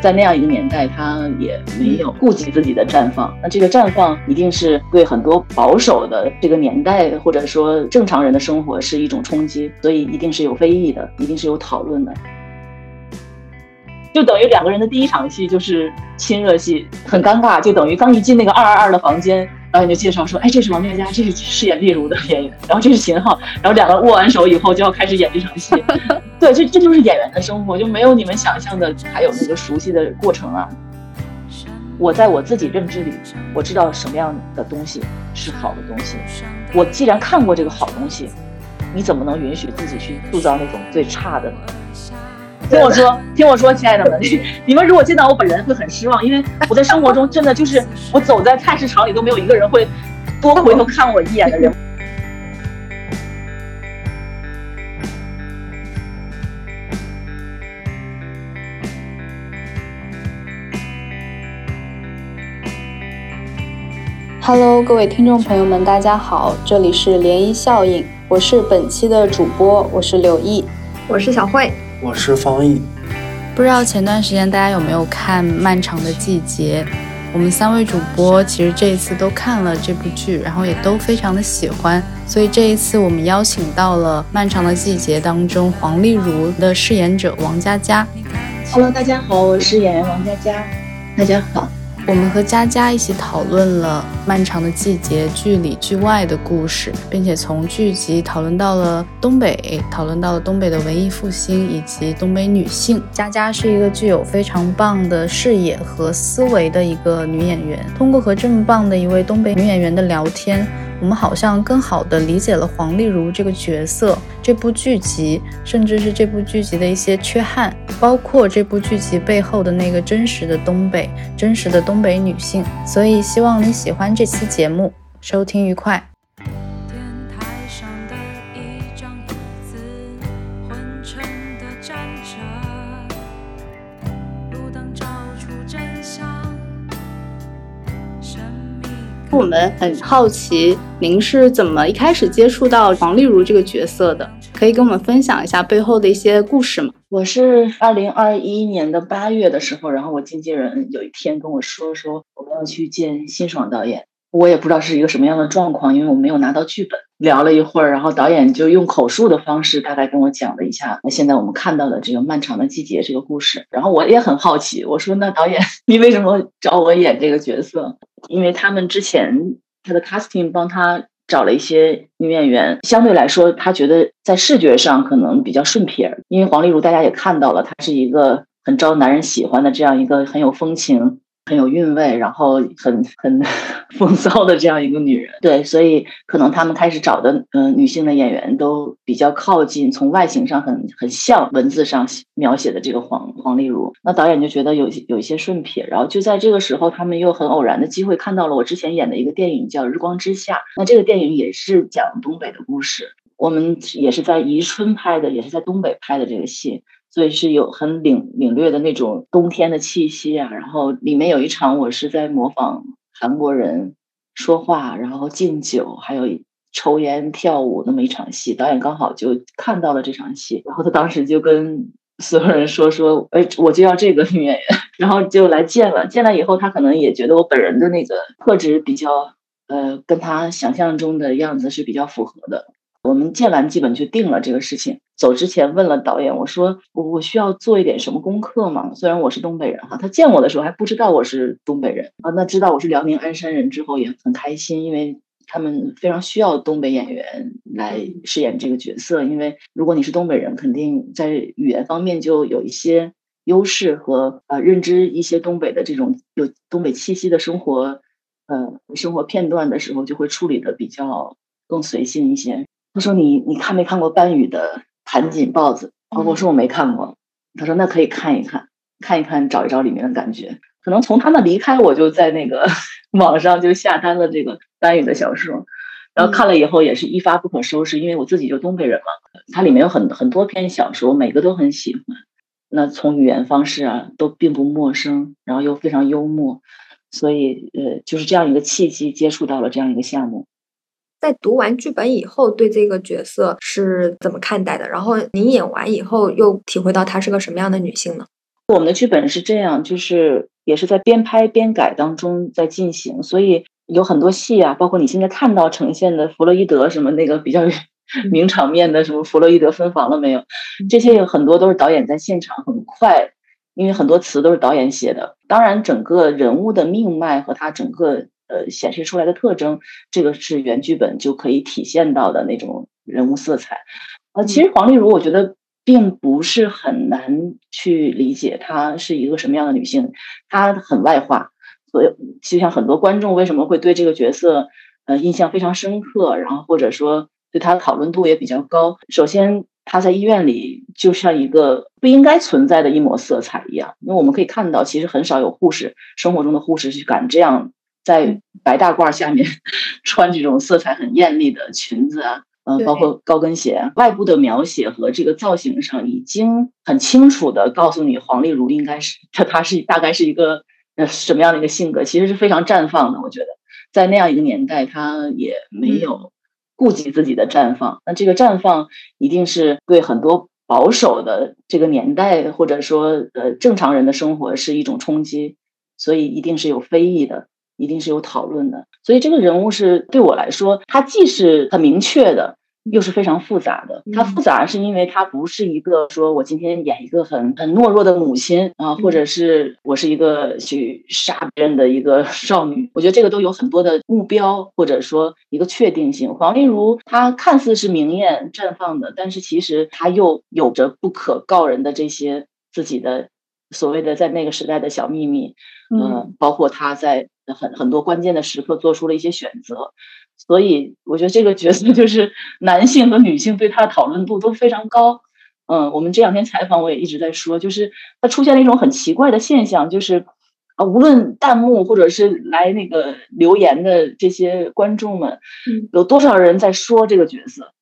在那样一个年代，他也没有顾及自己的绽放。那这个绽放一定是对很多保守的这个年代，或者说正常人的生活是一种冲击，所以一定是有非议的，一定是有讨论的。就等于两个人的第一场戏就是亲热戏，很尴尬。就等于刚一进那个二二二的房间，导演就介绍说：“哎，这是王佳佳，这是饰演丽如的演员，然后这是秦昊，然后两个握完手以后就要开始演这场戏。”对，这这就是演员的生活，就没有你们想象的还有那个熟悉的过程啊。我在我自己认知里，我知道什么样的东西是好的东西。我既然看过这个好东西，你怎么能允许自己去塑造那种最差的？听我说，听我说，亲爱的们，你们如果见到我本人会很失望，因为我在生活中真的就是 我走在菜市场里都没有一个人会多回头看我一眼的人。Hello，各位听众朋友们，大家好，这里是涟漪效应，我是本期的主播，我是柳毅，我是小慧。我是方毅，不知道前段时间大家有没有看《漫长的季节》？我们三位主播其实这一次都看了这部剧，然后也都非常的喜欢，所以这一次我们邀请到了《漫长的季节》当中黄丽如的饰演者王佳佳。Hello，大家好，我是演员王佳佳。大家好。我们和佳佳一起讨论了《漫长的季节》剧里剧外的故事，并且从剧集讨论到了东北，讨论到了东北的文艺复兴以及东北女性。佳佳是一个具有非常棒的视野和思维的一个女演员。通过和这么棒的一位东北女演员的聊天。我们好像更好的理解了黄丽如这个角色，这部剧集，甚至是这部剧集的一些缺憾，包括这部剧集背后的那个真实的东北，真实的东北女性。所以希望你喜欢这期节目，收听愉快。们很好奇，您是怎么一开始接触到黄丽如这个角色的？可以跟我们分享一下背后的一些故事吗？我是二零二一年的八月的时候，然后我经纪人有一天跟我说，说我们要去见辛爽导演。我也不知道是一个什么样的状况，因为我没有拿到剧本。聊了一会儿，然后导演就用口述的方式大概跟我讲了一下，那现在我们看到的这个漫长的季节这个故事。然后我也很好奇，我说那导演你为什么找我演这个角色？因为他们之前他的 casting 帮他找了一些女演员，相对来说他觉得在视觉上可能比较顺撇。因为黄丽如大家也看到了，她是一个很招男人喜欢的这样一个很有风情。很有韵味，然后很很 风骚的这样一个女人，对，所以可能他们开始找的嗯女性的演员都比较靠近，从外形上很很像文字上描写的这个黄黄丽如。那导演就觉得有有一些顺撇，然后就在这个时候，他们又很偶然的机会看到了我之前演的一个电影叫《日光之下》，那这个电影也是讲东北的故事，我们也是在宜春拍的，也是在东北拍的这个戏。所以是有很领领略的那种冬天的气息啊，然后里面有一场我是在模仿韩国人说话，然后敬酒，还有抽烟跳舞那么一场戏，导演刚好就看到了这场戏，然后他当时就跟所有人说说，哎，我就要这个女演员，然后就来见了，见了以后他可能也觉得我本人的那个特质比较，呃，跟他想象中的样子是比较符合的。我们见完基本就定了这个事情。走之前问了导演，我说我我需要做一点什么功课吗？虽然我是东北人哈，他见我的时候还不知道我是东北人啊。那知道我是辽宁鞍山人之后也很开心，因为他们非常需要东北演员来饰演这个角色。因为如果你是东北人，肯定在语言方面就有一些优势和呃认知一些东北的这种有东北气息的生活呃生活片段的时候，就会处理的比较更随性一些。他说：“你你看没看过班宇的《盘锦豹子》？”我说：“我没看过。”他说：“那可以看一看，看一看，找一找里面的感觉。可能从他那离开，我就在那个 网上就下单了这个班宇的小说，然后看了以后也是一发不可收拾。因为我自己就东北人嘛，它里面有很很多篇小说，每个都很喜欢。那从语言方式啊，都并不陌生，然后又非常幽默，所以呃，就是这样一个契机，接触到了这样一个项目。”在读完剧本以后，对这个角色是怎么看待的？然后您演完以后，又体会到她是个什么样的女性呢？我们的剧本是这样，就是也是在边拍边改当中在进行，所以有很多戏啊，包括你现在看到呈现的弗洛伊德什么那个比较名场面的什么弗洛伊德分房了没有，这些有很多都是导演在现场很快，因为很多词都是导演写的。当然，整个人物的命脉和他整个呃显示出来的特征，这个是原剧本就可以体现到的那种人物色彩。呃，其实黄丽如，我觉得。并不是很难去理解她是一个什么样的女性，她很外化，所以就像很多观众为什么会对这个角色呃印象非常深刻，然后或者说对她的讨论度也比较高。首先，她在医院里就像一个不应该存在的一抹色彩一样，因为我们可以看到，其实很少有护士生活中的护士去敢这样在白大褂下面 穿这种色彩很艳丽的裙子啊。呃，包括高跟鞋外部的描写和这个造型上，已经很清楚的告诉你，黄丽如应该是她，她是大概是一个呃什么样的一个性格，其实是非常绽放的。我觉得在那样一个年代，她也没有顾及自己的绽放。那这个绽放一定是对很多保守的这个年代，或者说呃正常人的生活是一种冲击，所以一定是有非议的。一定是有讨论的，所以这个人物是对我来说，他既是很明确的，又是非常复杂的。他复杂是因为他不是一个说我今天演一个很很懦弱的母亲啊，或者是我是一个去杀别人的一个 少女。我觉得这个都有很多的目标，或者说一个确定性。黄丽如她看似是明艳绽放的，但是其实她又有着不可告人的这些自己的所谓的在那个时代的小秘密，嗯，包括她在。很很多关键的时刻做出了一些选择，所以我觉得这个角色就是 男性和女性对他的讨论度都非常高。嗯，我们这两天采访我也一直在说，就是他出现了一种很奇怪的现象，就是啊，无论弹幕或者是来那个留言的这些观众们，有多少人在说这个角色，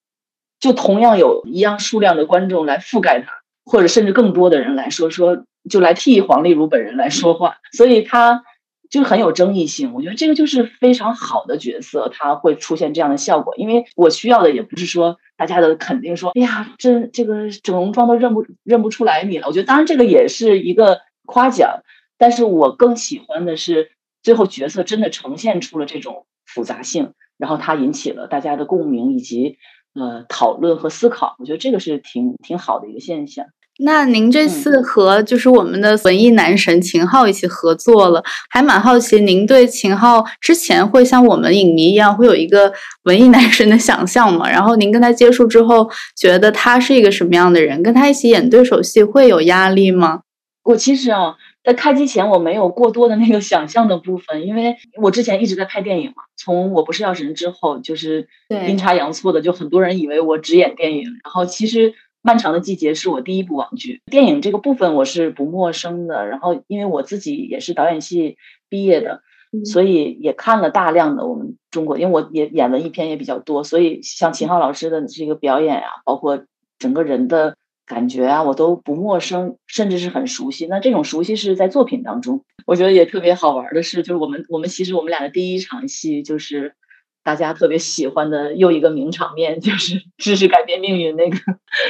就同样有一样数量的观众来覆盖他，或者甚至更多的人来说说，就来替黄丽如本人来说话，所以他。就很有争议性，我觉得这个就是非常好的角色，他会出现这样的效果。因为我需要的也不是说大家的肯定，说哎呀，这这个整容妆都认不认不出来你了。我觉得当然这个也是一个夸奖，但是我更喜欢的是最后角色真的呈现出了这种复杂性，然后它引起了大家的共鸣以及呃讨论和思考。我觉得这个是挺挺好的一个现象。那您这次和就是我们的文艺男神秦昊一起合作了，还蛮好奇，您对秦昊之前会像我们影迷一样，会有一个文艺男神的想象吗？然后您跟他接触之后，觉得他是一个什么样的人？跟他一起演对手戏会有压力吗？我其实啊，在开机前我没有过多的那个想象的部分，因为我之前一直在拍电影嘛。从我不是药神之后，就是阴差阳错的，就很多人以为我只演电影，然后其实。漫长的季节是我第一部网剧，电影这个部分我是不陌生的。然后，因为我自己也是导演系毕业的，所以也看了大量的我们中国，因为我也演文艺片也比较多，所以像秦昊老师的这个表演啊，包括整个人的感觉啊，我都不陌生，甚至是很熟悉。那这种熟悉是在作品当中，我觉得也特别好玩的是，就是我们我们其实我们俩的第一场戏就是。大家特别喜欢的又一个名场面，就是 知识改变命运那个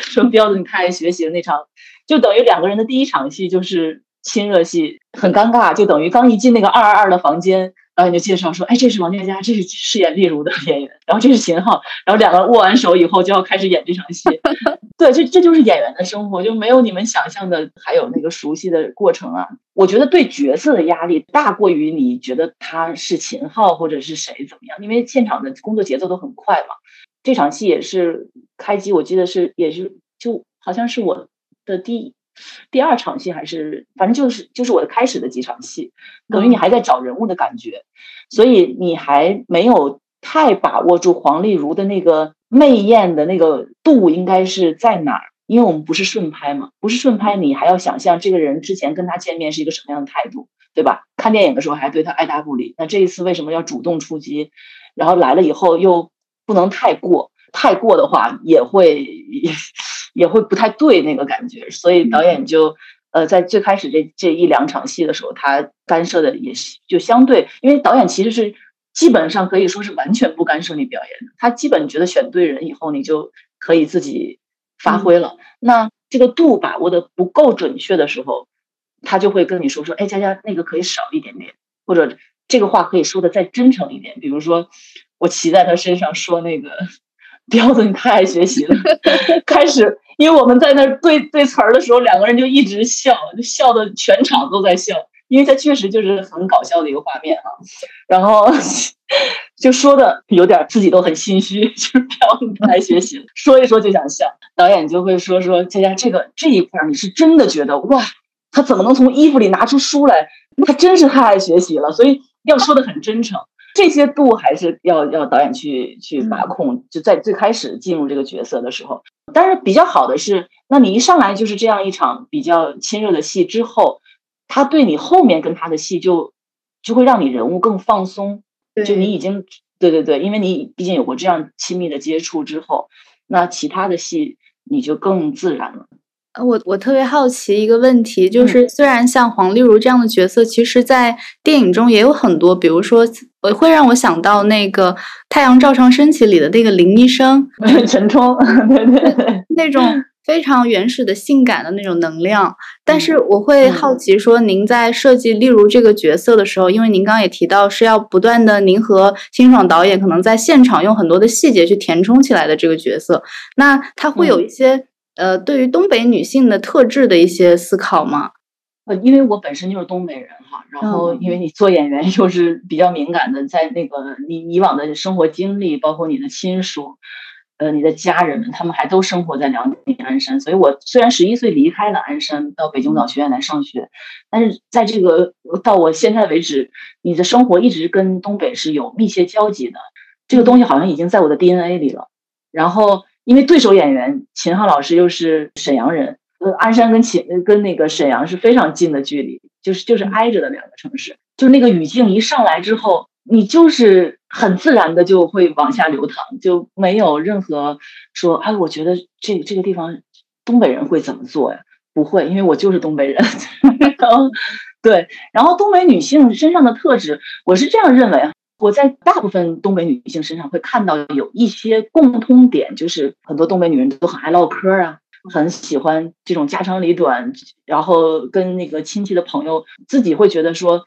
说彪子你太爱学习的那场，就等于两个人的第一场戏就是亲热戏，很尴尬，就等于刚一进那个二二二的房间。导演就介绍说：“哎，这是王建佳，这是饰演丽如的 演员。然后这是秦昊，然后两个握完手以后就要开始演这场戏。对，这这就是演员的生活，就没有你们想象的，还有那个熟悉的过程啊。我觉得对角色的压力大过于你觉得他是秦昊或者是谁怎么样，因为现场的工作节奏都很快嘛。这场戏也是开机，我记得是也是就好像是我的第。”第二场戏还是，反正就是就是我的开始的几场戏，等于你还在找人物的感觉，所以你还没有太把握住黄丽如的那个媚艳的那个度应该是在哪儿，因为我们不是顺拍嘛，不是顺拍，你还要想象这个人之前跟他见面是一个什么样的态度，对吧？看电影的时候还对他爱答不理，那这一次为什么要主动出击？然后来了以后又不能太过。太过的话也会也会不太对那个感觉，所以导演就呃在最开始这这一两场戏的时候，他干涉的也是就相对，因为导演其实是基本上可以说是完全不干涉你表演的，他基本觉得选对人以后，你就可以自己发挥了。那这个度把握的不够准确的时候，他就会跟你说说，哎，佳佳那个可以少一点点，或者这个话可以说的再真诚一点。比如说，我骑在他身上说那个彪子，你太爱学习了。开始，因为我们在那对对词儿的时候，两个人就一直笑，就笑的全场都在笑，因为他确实就是很搞笑的一个画面啊。然后 就说的有点自己都很心虚，就是彪子太爱学习了，说一说就想笑。导演就会说说佳佳这个这一块，你是真的觉得哇。他怎么能从衣服里拿出书来？他真是太爱学习了，所以要说的很真诚。这些度还是要要导演去去把控。就在最开始进入这个角色的时候，但是比较好的是，那你一上来就是这样一场比较亲热的戏之后，他对你后面跟他的戏就就会让你人物更放松。就你已经对对对，因为你毕竟有过这样亲密的接触之后，那其他的戏你就更自然了。我我特别好奇一个问题，就是虽然像黄丽如这样的角色，其实，在电影中也有很多，比如说，我会让我想到那个《太阳照常升起》里的那个林医生 陈冲，对对对，那种非常原始的性感的那种能量。但是我会好奇说，您在设计例如这个角色的时候，因为您刚刚也提到是要不断的，您和辛爽导演可能在现场用很多的细节去填充起来的这个角色，那他会有一些。呃，对于东北女性的特质的一些思考吗？呃，因为我本身就是东北人哈，然后因为你做演员又是比较敏感的，在那个你以往的生活经历，包括你的亲属，呃，你的家人们，他们还都生活在辽宁鞍山，所以我虽然十一岁离开了鞍山，到北京舞蹈学院来上学，但是在这个到我现在为止，你的生活一直跟东北是有密切交集的，这个东西好像已经在我的 DNA 里了，然后。因为对手演员秦昊老师又是沈阳人，呃，鞍山跟秦跟那个沈阳是非常近的距离，就是就是挨着的两个城市，就那个语境一上来之后，你就是很自然的就会往下流淌，就没有任何说，哎，我觉得这这个地方东北人会怎么做呀？不会，因为我就是东北人。然后对，然后东北女性身上的特质，我是这样认为啊。我在大部分东北女性身上会看到有一些共通点，就是很多东北女人都很爱唠嗑啊，很喜欢这种家长里短，然后跟那个亲戚的朋友自己会觉得说，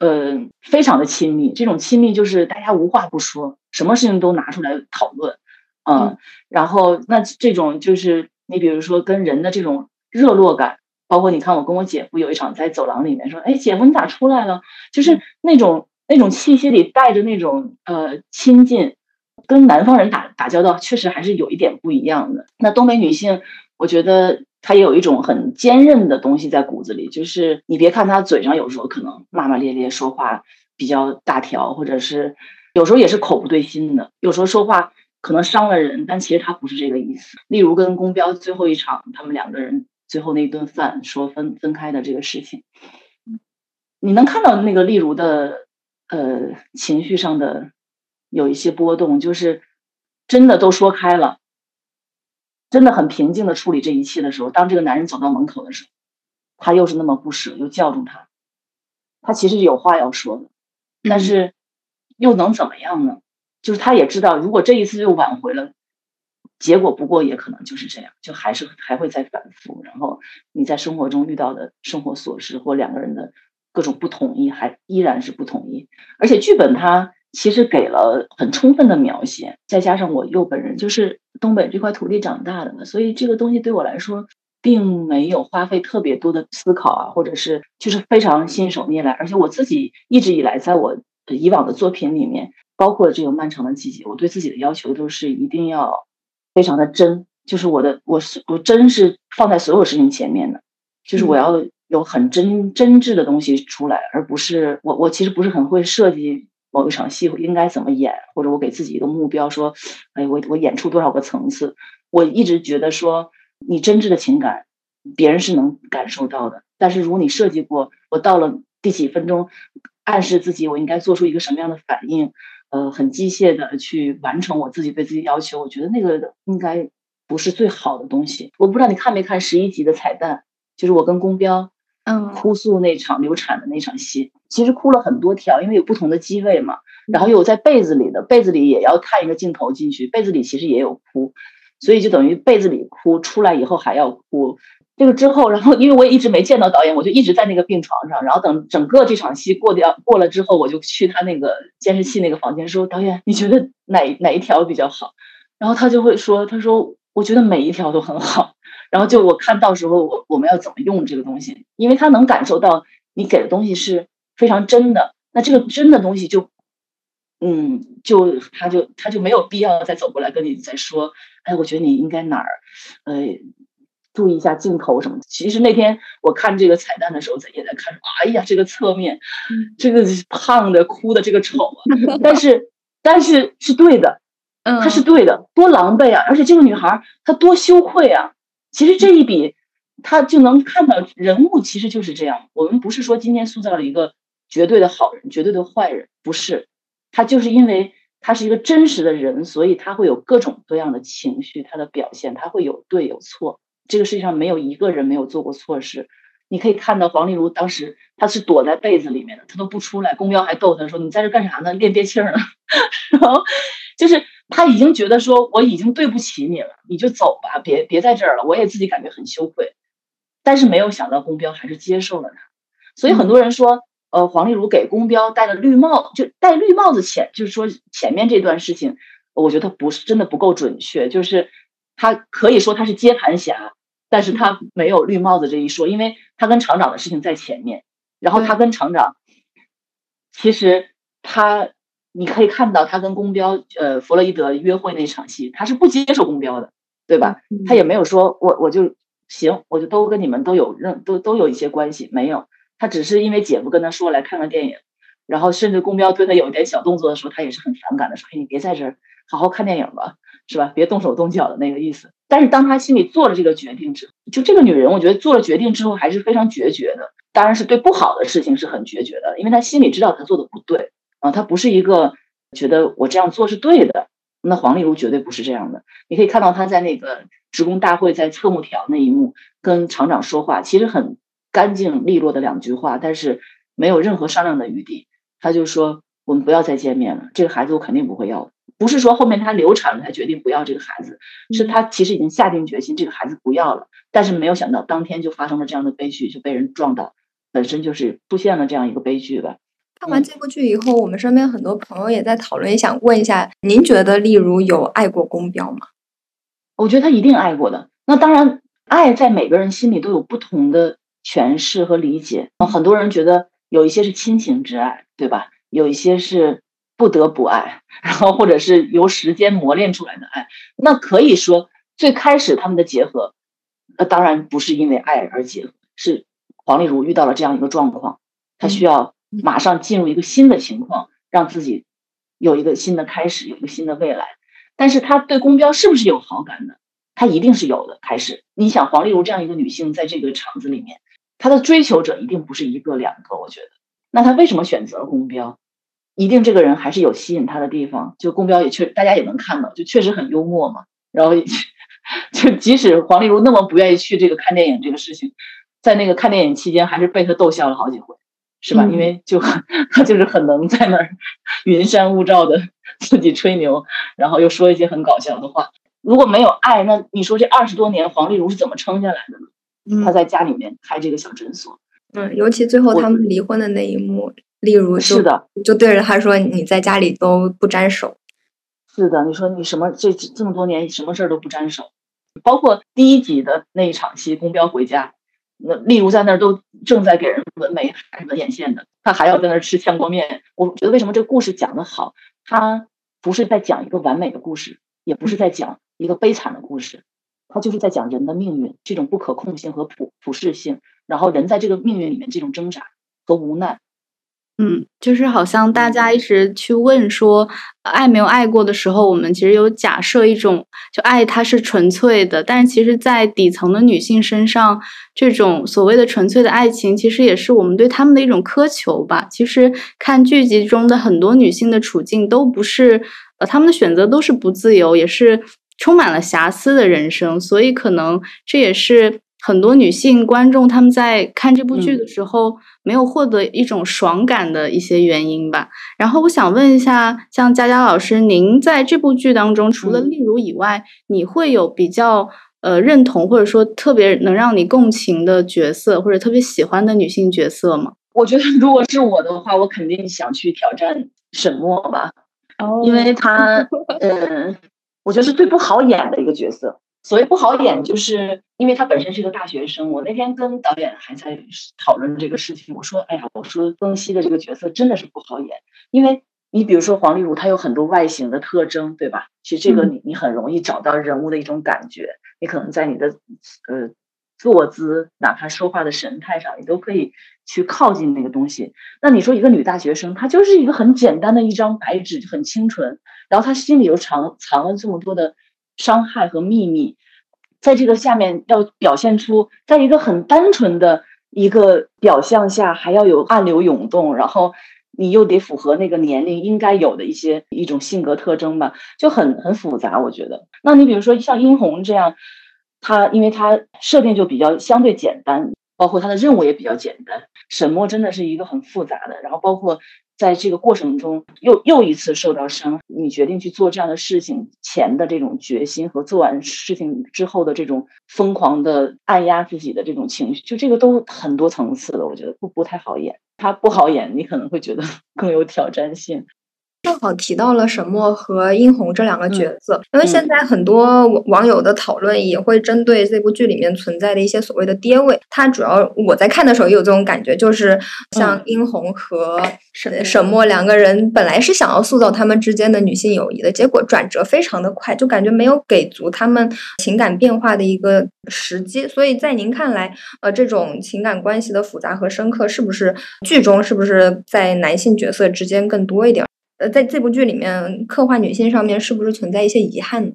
呃，非常的亲密。这种亲密就是大家无话不说，什么事情都拿出来讨论，嗯，然后那这种就是你比如说跟人的这种热络感，包括你看我跟我姐夫有一场在走廊里面说，哎，姐夫你咋出来了？就是那种。那种气息里带着那种呃亲近，跟南方人打打交道确实还是有一点不一样的。那东北女性，我觉得她也有一种很坚韧的东西在骨子里，就是你别看她嘴上有时候可能骂骂咧咧，说话比较大条，或者是有时候也是口不对心的，有时候说话可能伤了人，但其实她不是这个意思。例如跟宫彪最后一场，他们两个人最后那一顿饭说分分开的这个事情，你能看到那个例如的。呃，情绪上的有一些波动，就是真的都说开了，真的很平静的处理这一切的时候，当这个男人走到门口的时候，他又是那么不舍，又叫住他，他其实有话要说的，但是又能怎么样呢？就是他也知道，如果这一次又挽回了，结果不过也可能就是这样，就还是还会再反复。然后你在生活中遇到的生活琐事或两个人的。各种不统一，还依然是不统一。而且剧本它其实给了很充分的描写，再加上我又本人就是东北这块土地长大的嘛，所以这个东西对我来说并没有花费特别多的思考啊，或者是就是非常信手拈来。而且我自己一直以来在我以往的作品里面，包括这个漫长的季节，我对自己的要求都是一定要非常的真，就是我的我是我真是放在所有事情前面的，就是我要。有很真真挚的东西出来，而不是我我其实不是很会设计某一场戏应该怎么演，或者我给自己一个目标说，哎，我我演出多少个层次？我一直觉得说，你真挚的情感，别人是能感受到的。但是如果你设计过，我到了第几分钟，暗示自己我应该做出一个什么样的反应，呃，很机械的去完成我自己对自己要求，我觉得那个应该不是最好的东西。我不知道你看没看十一集的彩蛋，就是我跟宫彪。嗯，哭诉那场流产的那场戏，其实哭了很多条，因为有不同的机位嘛。然后有在被子里的，被子里也要看一个镜头进去，被子里其实也有哭，所以就等于被子里哭出来以后还要哭。这个之后，然后因为我也一直没见到导演，我就一直在那个病床上。然后等整个这场戏过掉过了之后，我就去他那个监视器那个房间说：“导演，你觉得哪哪一条比较好？”然后他就会说：“他说我觉得每一条都很好。”然后就我看到时候我我们要怎么用这个东西，因为他能感受到你给的东西是非常真的。那这个真的东西就，嗯，就他就他就没有必要再走过来跟你再说。哎，我觉得你应该哪儿，呃。注意一下镜头什么的。其实那天我看这个彩蛋的时候，在也在看，哎呀，这个侧面，这个胖的、哭的，这个丑啊。但是，但是是对的，嗯，他是对的，多狼狈啊！而且这个女孩她多羞愧啊！其实这一笔，他就能看到人物其实就是这样。我们不是说今天塑造了一个绝对的好人、绝对的坏人，不是，他就是因为他是一个真实的人，所以他会有各种各样的情绪，他的表现，他会有对有错。这个世界上没有一个人没有做过错事，你可以看到黄丽茹当时她是躲在被子里面的，她都不出来。公彪还逗她说：“你在这干啥呢？练憋气呢。”然后就是他已经觉得说我已经对不起你了，你就走吧，别别在这儿了。我也自己感觉很羞愧，但是没有想到公标还是接受了他。所以很多人说，呃，黄丽茹给公标戴了绿帽，就戴绿帽子前，就是说前面这段事情，我觉得不是真的不够准确，就是。他可以说他是接盘侠，但是他没有绿帽子这一说，因为他跟厂长的事情在前面。然后他跟厂长，其实他你可以看到他跟公标呃弗洛伊德约会那场戏，他是不接受公标的，对吧？他也没有说我我就行，我就都跟你们都有认都都有一些关系，没有。他只是因为姐夫跟他说来看看电影，然后甚至公标对他有一点小动作的时候，他也是很反感的，说：“哎，你别在这儿，好好看电影吧。”是吧？别动手动脚的那个意思。但是当他心里做了这个决定之后，就这个女人，我觉得做了决定之后还是非常决绝的。当然是对不好的事情是很决绝的，因为他心里知道她做的不对啊。他不是一个觉得我这样做是对的。那黄丽茹绝对不是这样的。你可以看到她在那个职工大会在侧幕条那一幕跟厂长说话，其实很干净利落的两句话，但是没有任何商量的余地。他就说：“我们不要再见面了，这个孩子我肯定不会要。”不是说后面她流产了才决定不要这个孩子，是她其实已经下定决心这个孩子不要了，但是没有想到当天就发生了这样的悲剧，就被人撞倒，本身就是出现了这样一个悲剧吧。看完这部剧以后，我们身边很多朋友也在讨论，也想问一下，您觉得例如有爱过宫彪吗？我觉得他一定爱过的。那当然，爱在每个人心里都有不同的诠释和理解。很多人觉得有一些是亲情之爱，对吧？有一些是。不得不爱，然后或者是由时间磨练出来的爱，那可以说最开始他们的结合，那当然不是因为爱而结合，是黄丽茹遇到了这样一个状况，她需要马上进入一个新的情况，让自己有一个新的开始，有一个新的未来。但是她对宫彪是不是有好感的？她一定是有的。开始，你想黄丽茹这样一个女性，在这个场子里面，她的追求者一定不是一个两个。我觉得，那她为什么选择了宫彪？一定这个人还是有吸引他的地方，就宫彪也确，大家也能看到，就确实很幽默嘛。然后 就即使黄丽茹那么不愿意去这个看电影这个事情，在那个看电影期间，还是被他逗笑了好几回，是吧？因为就他 就是很能在那儿云山雾罩的自己吹牛，然后又说一些很搞笑的话。如果没有爱，那你说这二十多年黄丽茹是怎么撑下来的呢？他在家里面开这个小诊所，嗯，尤其最后他们离婚的那一幕。例如，是的，就对着他说：“你在家里都不沾手。”是的，你说你什么这这么多年什么事儿都不沾手，包括第一集的那一场戏，公标回家，那例如在那儿都正在给人纹眉还是纹眼线的，他还要在那儿吃炝锅面。我觉得为什么这个故事讲得好？他不是在讲一个完美的故事，也不是在讲一个悲惨的故事，他就是在讲人的命运这种不可控性和普普世性，然后人在这个命运里面这种挣扎和无奈。嗯，就是好像大家一直去问说，爱没有爱过的时候，我们其实有假设一种，就爱它是纯粹的。但是其实，在底层的女性身上，这种所谓的纯粹的爱情，其实也是我们对她们的一种苛求吧。其实看剧集中的很多女性的处境，都不是，呃，她们的选择都是不自由，也是充满了瑕疵的人生。所以可能这也是。很多女性观众他们在看这部剧的时候没有获得一种爽感的一些原因吧。然后我想问一下，像佳佳老师，您在这部剧当中，除了例如以外，你会有比较呃认同或者说特别能让你共情的角色，或者特别喜欢的女性角色吗？我觉得如果是我的话，我肯定想去挑战沈墨吧，哦因为他，嗯，我觉得是最不好演的一个角色。所谓不好演，就是因为他本身是个大学生。我那天跟导演还在讨论这个事情，我说：“哎呀，我说曾熙的这个角色真的是不好演，因为你比如说黄丽茹，她有很多外形的特征，对吧？其实这个你你很容易找到人物的一种感觉，你可能在你的呃坐姿，哪怕说话的神态上，你都可以去靠近那个东西。那你说一个女大学生，她就是一个很简单的一张白纸，就很清纯，然后她心里又藏藏了这么多的伤害和秘密，在这个下面要表现出，在一个很单纯的一个表象下，还要有暗流涌动，然后你又得符合那个年龄应该有的一些一种性格特征吧，就很很复杂，我觉得。那你比如说像殷红这样，她因为她设定就比较相对简单，包括他的任务也比较简单。沈墨真的是一个很复杂的，然后包括在这个过程中又又一次受到伤，你决定去做这样的事情前的这种决心和做完事情之后的这种疯狂的按压自己的这种情绪，就这个都很多层次的，我觉得不不太好演。他不好演，你可能会觉得 更有挑战性。正好提到了沈墨和殷红这两个角嗯色，因为现在很多网网友的讨论也会针对这部剧里面存在的一些所谓的爹位。它主要我在看的时候也有这种感觉，就是像嗯殷红和 沈沈墨两个人本来是想要塑造他们之间的女性友谊的，结果转折非常的快，就感觉没有给足他们情感变化的一个时机。所以在您看来，呃，这种情感关系的复杂和深刻，是不是剧中是不是在男性角色之间更多一点？呃，在这部剧里面刻画女性上面是不是存在一些遗憾？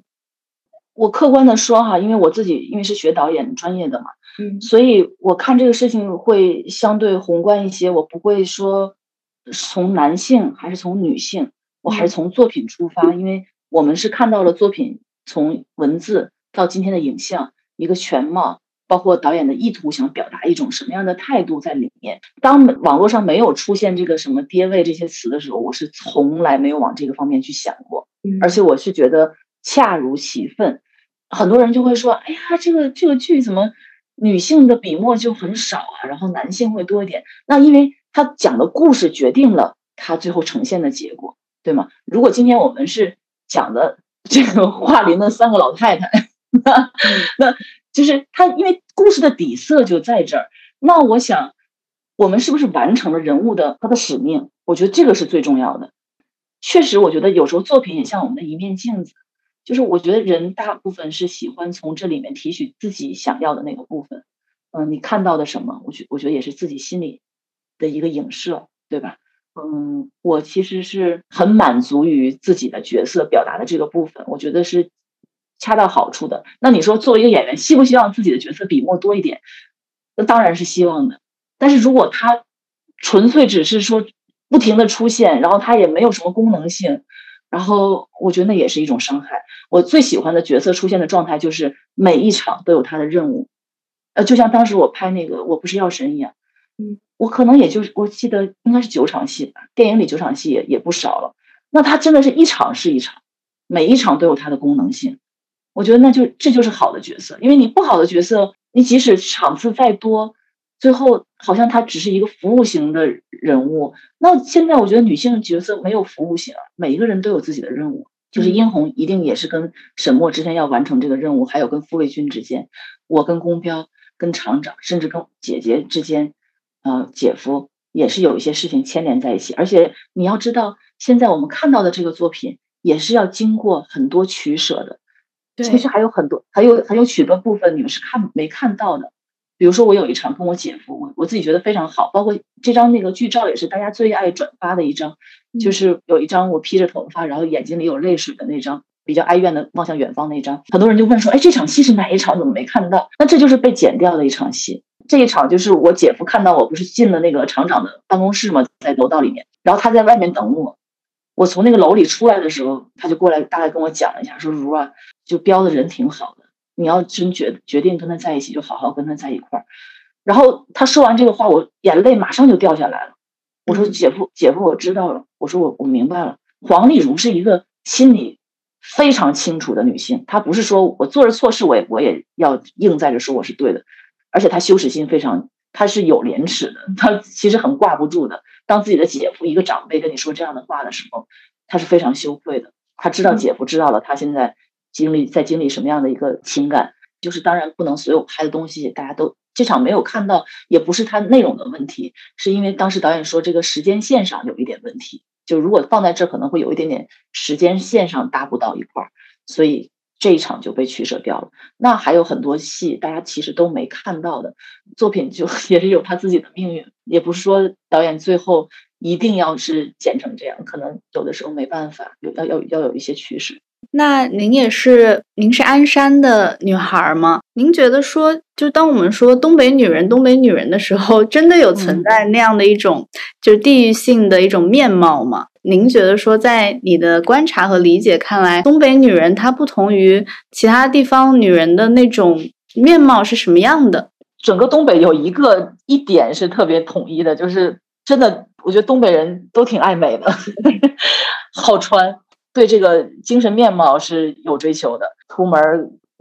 我客观的说哈，因为我自己因为是学导演专业的嘛，嗯。所以我看这个事情会相对宏观一些，我不会说从男性还是从女性，我还是从作品出发，因为我们是看到了作品从文字到今天的影像一个全貌，包括导演的意图想表达一种什么样的态度在里面。当网络上没有出现这个什么爹位这些词的时候，我是从来没有往这个方面去想过。嗯而且我是觉得恰如其分。很多人就会说：“哎呀，这个这个剧怎么女性的笔墨就很少啊，然后男性会多一点？”那因为他讲的故事决定了他最后呈现的结果，对吗？如果今天我们是讲的这个 桦林的三个老太太，那那就是他因为故事的底色就在这儿。那我想，我们是不是完成了人物的他的使命？我觉得这个是最重要的。确实，我觉得有时候作品也像我们的一面镜子，就是我觉得人大部分是喜欢从这里面提取自己想要的那个部分。嗯，你看到的什么，我觉我觉得也是自己心里的一个影射，对吧？嗯，我其实是很满足于自己的角色表达的这个部分，我觉得是恰到好处的。那你说，作为一个演员，希不希望自己的角色笔墨多一点？那当然是希望的。但是如果他纯粹只是说不停的出现，然后他也没有什么功能性，然后我觉得那也是一种伤害。我最喜欢的角色出现的状态就是每一场都有他的任务，呃，就像当时我拍那个《我不是药神》一样，嗯，我可能也就是我记得应该是九场戏吧，电影里九场戏也也不少了。那他真的是一场是一场，每一场都有它的功能性。我觉得那就这就是好的角色，因为你不好的角色，你即使场次再多，最后好像他只是一个服务型的人物。那现在我觉得女性角色没有服务型啊，每一个人都有自己的任务。就是殷红一定也是跟沈墨之间要完成这个任务，还有跟傅卫军之间，我跟宫彪、跟厂长，甚至跟姐姐之间，呃，姐夫也是有一些事情牵连在一起。而且你要知道，现在我们看到的这个作品也是要经过很多取舍的。其实还有很多，还有还有许多部分你们是看没看到的。比如说，我有一场跟我姐夫，我我自己觉得非常好，包括这张那个剧照也是大家最爱转发的一张，就是有一张我披着头发，然后眼睛里有泪水的那张，比较哀怨的望向远方那张。很多人就问说，哎，这场戏是哪一场？怎么没看到？那这就是被剪掉的一场戏。这一场就是我姐夫看到我不是进了那个厂长的办公室嘛，在楼道里面，然后他在外面等我。我从那个楼里出来的时候，他就过来大概跟我讲了一下，说如啊，就彪的人挺好的，你要真决决定跟他在一起，就好好跟他在一块儿。然后他说完这个话，我眼泪马上就掉下来了。我说姐夫，姐夫，我知道了。我说我我明白了。黄丽茹是一个心里非常清楚的女性。她不是说我做了错事，我也我也要硬在这说我是对的，而且她羞耻心非常，她是有廉耻的，她其实很挂不住的。当自己的姐夫一个长辈跟你说这样的话的时候，他是非常羞愧的。他知道姐夫知道了，他现在经历在经历什么样的一个情感。就是当然不能所有拍的东西大家都这场没有看到，也不是他内容的问题，是因为当时导演说这个时间线上有一点问题。就如果放在这可能会有一点点时间线上搭不到一块儿，所以这一场就被取舍掉了。那还有很多戏大家其实都没看到的作品，就 也是有他自己的命运。也不是说导演最后一定要是剪成这样，可能有的时候没办法，有要要要有一些趋势。那您也是，您是鞍山的女孩吗？您觉得说，就当我们说东北女人、东北女人的时候，真的有存在那样的一种，就是地域性的一种面貌吗？您觉得说，在你的观察和理解看来，东北女人她不同于其他地方女人的那种面貌是什么样的？整个东北有一个一点是特别统一的，就是真的，我觉得东北人都挺爱美的，好穿。对这个精神面貌是有追求的，出门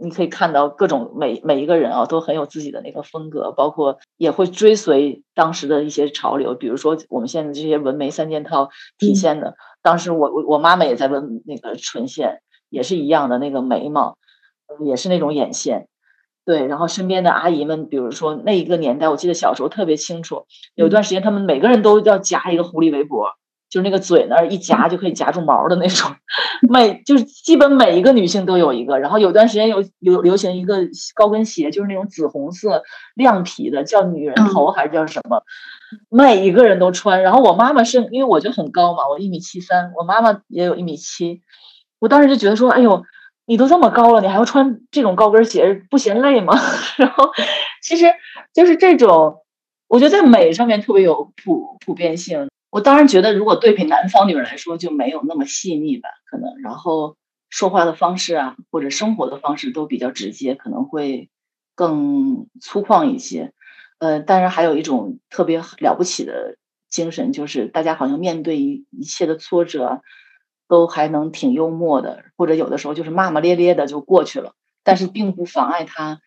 你可以看到各种每每一个人啊，都很有自己的那个风格，包括也会追随当时的一些潮流，比如说我们现在这些纹眉三件套体现的，当时我我我妈妈也在纹那个唇线，也是一样的那个眉毛，也是那种眼线，对，然后身边的阿姨们，比如说那一个年代，我记得小时候特别清楚，有一段时间他们每个人都要夹一个狐狸围脖。就是那个嘴那儿一夹就可以夹住毛的那种，每就是基本每一个女性都有一个。然后有段时间有有流行一个高跟鞋，就是那种紫红色亮皮的，叫女人头还是叫什么？每一个人都穿。然后我妈妈是因为我就很高嘛，我一米七三，我妈妈也有一米七。我当时就觉得说，哎呦，你都这么高了，你还要穿这种高跟鞋，不嫌累吗？然后其实就是这种，我觉得在美上面特别有普普遍性。我当然觉得，如果对比南方女人来说，就没有那么细腻吧，可能。然后说话的方式啊，或者生活的方式都比较直接，可能会更粗犷一些。呃，当然还有一种特别了不起的精神，就是大家好像面对一一切的挫折，都还能挺幽默的，或者有的时候就是骂骂咧咧的就过去了。但是并不妨碍他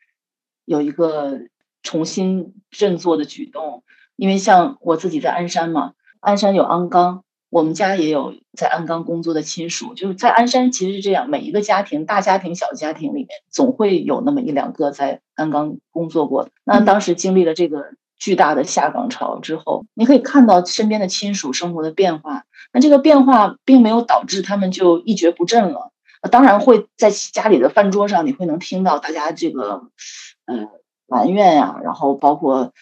有一个重新振作的举动，因为像我自己在鞍山嘛。鞍山有鞍钢，我们家也有在鞍钢工作的亲属。就是在鞍山，其实是这样，每一个家庭，大家庭、小家庭里面，总会有那么一两个在鞍钢工作过。那当时经历了这个巨大的下岗潮之后，你可以看到身边的亲属生活的变化。那这个变化并没有导致他们就一蹶不振了。当然会在家里的饭桌上，你会能听到大家这个呃埋怨呀，然后包括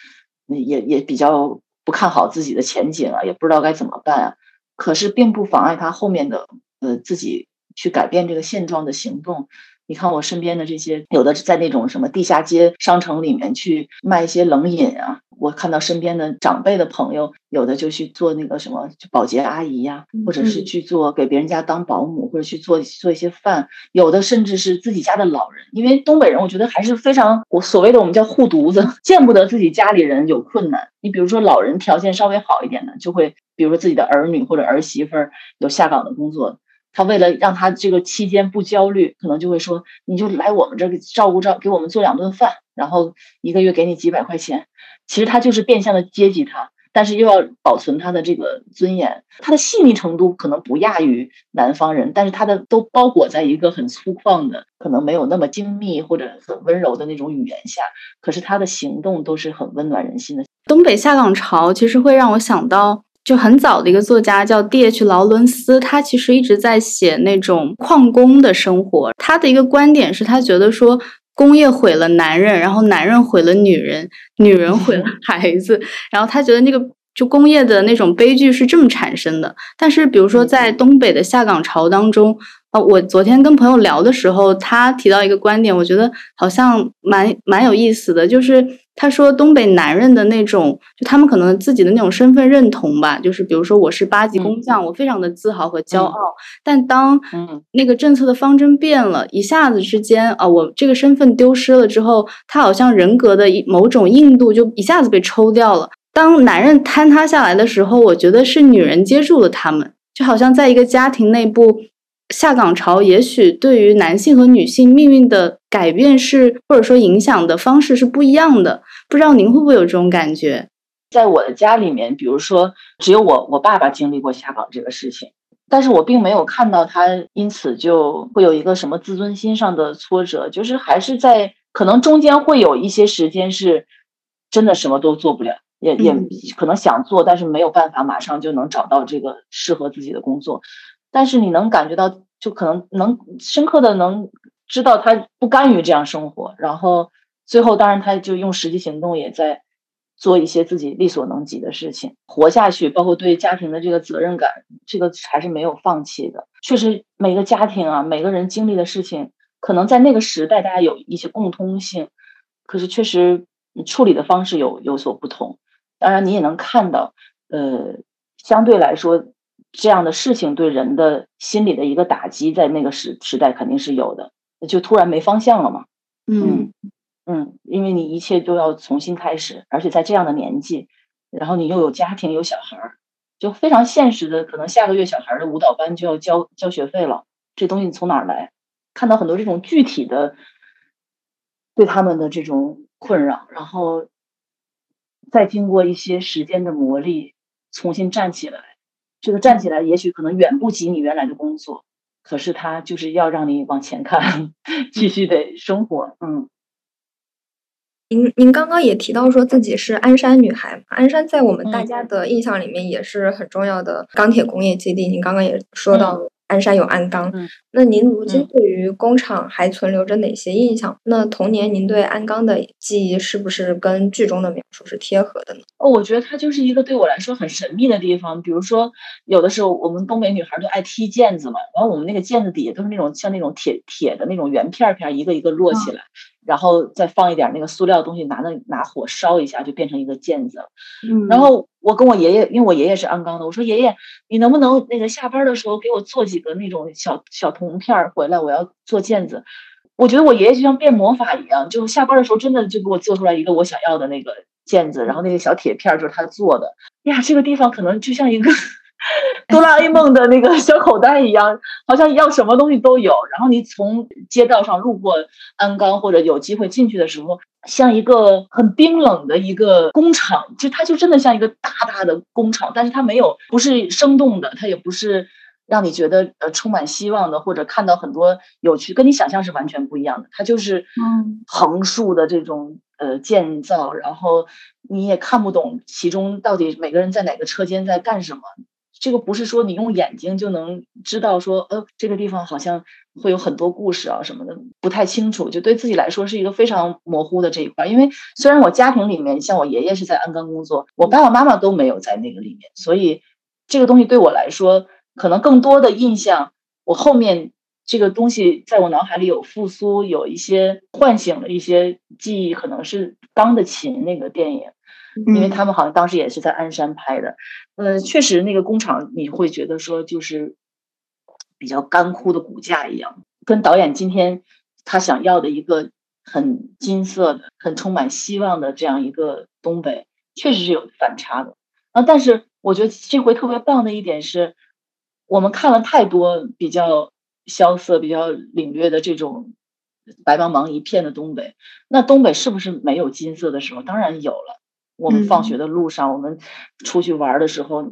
也也比较。不看好自己的前景啊，也不知道该怎么办啊。可是并不妨碍他后面的呃自己去改变这个现状的行动。你看我身边的这些，有的在那种什么地下街商城里面去卖一些冷饮啊。我看到身边的长辈的朋友，有的就去做那个什么保洁阿姨呀，或者是去做给别人家当保姆，或者去做做一些饭。有的甚至是自己家的老人，因为东北人我觉得还是非常我所谓的我们叫护犊子，见不得自己家里人有困难。你比如说老人条件稍微好一点的，就会比如说自己的儿女或者儿媳妇有下岗的工作。他为了让他这个期间不焦虑，可能就会说：“你就来我们这儿照顾照，给我们做两顿饭，然后一个月给你几百块钱。”其实他就是变相的接济他，但是又要保存他的这个尊严。他的细腻程度可能不亚于南方人，但是他的都包裹在一个很粗犷的，可能没有那么精密或者很温柔的那种语言下。可是他的行动都是很温暖人心的。东北下岗潮其实会让我想到。就很早的一个作家叫 D.H. 劳伦斯，他其实一直在写那种矿工的生活。他的一个观点是他觉得说，工业毁了男人，然后男人毁了女人，女人毁了孩子，然后他觉得那个就工业的那种悲剧是这么产生的。但是，比如说在东北的下岗潮当中。呃，我昨天跟朋友聊的时候，他提到一个观点，我觉得好像蛮蛮有意思的，就是他说东北男人的那种，就他们可能自己的那种身份认同吧，就是比如说我是八级工匠，我非常的自豪和骄傲。但当那个政策的方针变了，一下子之间啊，我这个身份丢失了之后，他好像人格的某种硬度就一下子被抽掉了。当男人坍塌下来的时候，我觉得是女人接住了他们，就好像在一个家庭内部。下岗潮也许对于男性和女性命运的改变是，或者说影响的方式是不一样的。不知道您会不会有这种感觉？在我的家里面，比如说只有我我爸爸经历过下岗这个事情，但是我并没有看到他因此就会有一个什么自尊心上的挫折，就是还是在可能中间会有一些时间是真的什么都做不了，也也可能想做，但是没有办法马上就能找到这个适合自己的工作。但是你能感觉到，就可能能深刻的能知道他不甘于这样生活，然后最后当然他就用实际行动也在做一些自己力所能及的事情，活下去，包括对家庭的这个责任感，这个还是没有放弃的。确实，每个家庭啊，每个人经历的事情，可能在那个时代大家有一些共通性，可是确实处理的方式有有所不同。当然，你也能看到，呃，相对来说。这样的事情对人的心理的一个打击，在那个时时代肯定是有的，就突然没方向了嘛。嗯嗯，因为你一切都要重新开始，而且在这样的年纪，然后你又有家庭有小孩儿，就非常现实的，可能下个月小孩的舞蹈班就要交交学费了，这东西从哪儿来？看到很多这种具体的对他们的这种困扰，然后再经过一些时间的磨砺，重新站起来。这个站起来，也许可能远不及你原来的工作，可是它就是要让你往前看，继续得生活。嗯，您您刚刚也提到说自己是鞍山女孩，鞍山在我们大家的印象里面也是很重要的钢铁工业基地。您刚刚也说到。鞍山有鞍钢，那您如今对于工厂还存留着哪些印象？那童年您对鞍钢的记忆是不是跟剧中的描述是贴合的呢？哦，我觉得它就是一个对我来说很神秘的地方。比如说，有的时候我们东北女孩都爱踢毽子嘛，然后我们那个毽子底下都是那种像那种铁铁的那种圆片片，一个一个摞起来。然后再放一点那个塑料东西，拿那拿火烧一下，就变成一个毽子了。嗯，然后我跟我爷爷，因为我爷爷是鞍钢的，我说爷爷，你能不能那个下班的时候给我做几个那种小小铜片回来，我要做毽子。我觉得我爷爷就像变魔法一样，就下班的时候真的就给我做出来一个我想要的那个毽子，然后那个小铁片就是他做的。呀，这个地方可能就像一个。哆啦 A 梦的那个小口袋一样，好像要什么东西都有。然后你从街道上路过鞍钢，或者有机会进去的时候，像一个很冰冷的一个工厂，就它就真的像一个大大的工厂，但是它没有不是生动的，它也不是让你觉得呃充满希望的，或者看到很多有趣，跟你想象是完全不一样的。它就是横竖的这种呃建造，然后你也看不懂其中到底每个人在哪个车间在干什么。这个不是说你用眼睛就能知道，说呃这个地方好像会有很多故事啊什么的，不太清楚。就对自己来说是一个非常模糊的这一块。因为虽然我家庭里面像我爷爷是在鞍钢工作，我爸爸妈妈都没有在那个里面，所以这个东西对我来说，可能更多的印象，我后面这个东西在我脑海里有复苏，有一些唤醒了一些记忆，可能是《钢的琴》那个电影。因为他们好像当时也是在鞍山拍的，呃，确实那个工厂你会觉得说就是比较干枯的骨架一样，跟导演今天他想要的一个很金色的、很充满希望的这样一个东北，确实是有反差的啊。但是我觉得这回特别棒的一点是，我们看了太多比较萧瑟、比较领略的这种白茫茫一片的东北，那东北是不是没有金色的时候？当然有了。我们放学的路上，我们出去玩的时候，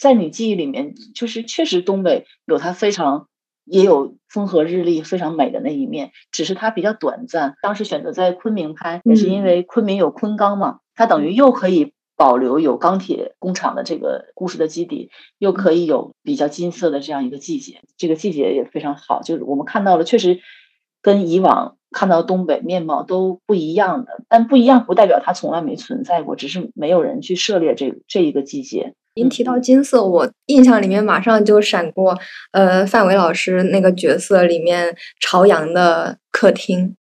在你记忆里面，就是确实东北有它非常也有风和日丽、非常美的那一面，只是它比较短暂。当时选择在昆明拍，也是因为昆明有昆钢嘛，它等于又可以保留有钢铁工厂的这个故事的基底，又可以有比较金色的这样一个季节，这个季节也非常好。就是我们看到了，确实跟以往。看到东北面貌都不一样的，但不一样不代表它从来没存在过，只是没有人去涉猎这这一个季节。您提到金色，我印象里面马上就闪过，呃，范伟老师那个角色里面朝阳的客厅，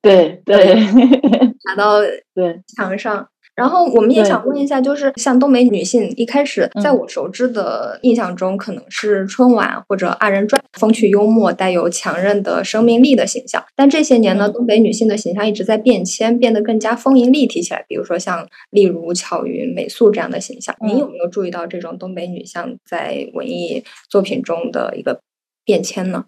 对对，爬到对墙上。然后我们也想问一下，就是像东北女性，一开始在我熟知的印象中，可能是春晚或者二人转，风趣幽默、带有强韧的生命力的形象。但这些年呢，东北女性的形象一直在变迁，变得更加丰盈立体起来。比如说像例如巧云、美素这样的形象，您有没有注意到这种东北女性在文艺作品中的一个变迁呢？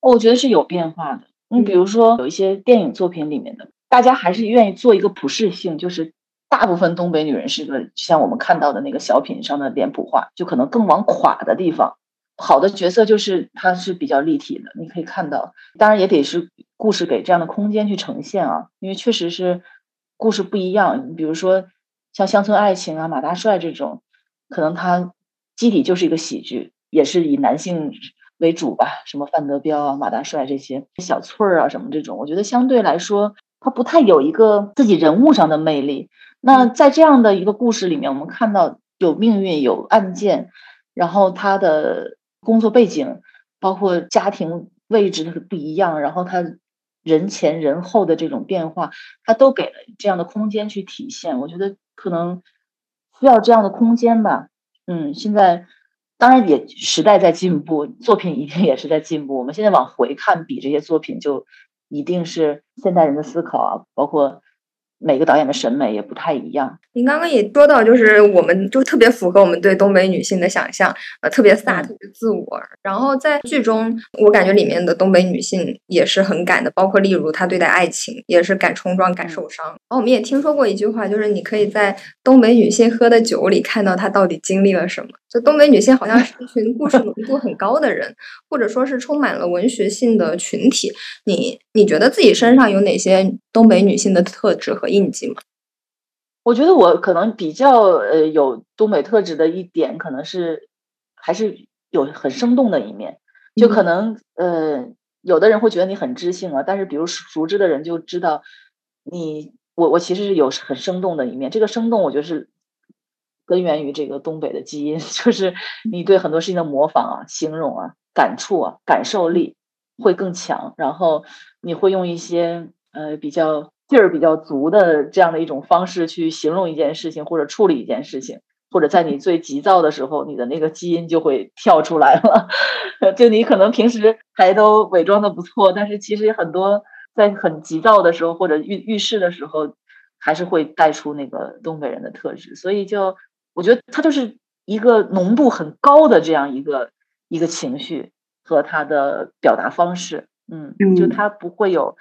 我觉得是有变化的。你比如说有一些电影作品里面的，大家还是愿意做一个普适性，就是大部分东北女人是个像我们看到的那个小品上的脸谱化，就可能更往垮的地方。好的角色就是它是比较立体的，你可以看到，当然也得是故事给这样的空间去呈现啊，因为确实是故事不一样。你比如说像《乡村爱情》啊、《马大帅》这种，可能它基底就是一个喜剧，也是以男性为主吧，什么范德彪啊、马大帅这些小翠儿啊什么这种，我觉得相对来说它不太有一个自己人物上的魅力。那在这样的一个故事里面，我们看到有命运、有案件，然后他的。工作背景，包括家庭位置的不一样，然后他人前人后的这种变化，他都给了这样的空间去体现。我觉得可能需要这样的空间吧。嗯，现在当然也时代在进步，作品一定也是在进步。我们现在往回看，比这些作品就一定是现代人的思考啊，包括。每个导演的审美也不太一样。您刚刚也说到，就是我们就特别符合我们对东北女性的想象，呃，特别飒，特别自我。然后在剧中，我感觉里面的东北女性也是很敢的，包括例如她对待爱情也是敢冲撞、敢受伤。然后我们也听说过一句话，就是你可以在东北女性喝的酒里看到她到底经历了什么。就东北女性好像是一群故事浓度很高的人，或者说是充满了文学性的群体。你你觉得自己身上有哪些东北女性的特质和印记吗？我觉得我可能比较呃有东北特质的一点，可能是还是有很生动的一面。就可能呃有的人会觉得你很知性啊，但是比如熟知的人就知道你我我其实是有很生动的一面。这个生动，我觉得是。根源于这个东北的基因，就是你对很多事情的模仿啊、形容啊、感触啊、感受力会更强，然后你会用一些呃比较劲儿比较足的这样的一种方式去形容一件事情或者处理一件事情，或者在你最急躁的时候，你的那个基因就会跳出来了。就你可能平时还都伪装的不错，但是其实很多在很急躁的时候或者遇遇事的时候，还是会带出那个东北人的特质，所以就。我觉得他就是一个浓度很高的这样一个一个情绪和他的表达方式，嗯，就他不会有。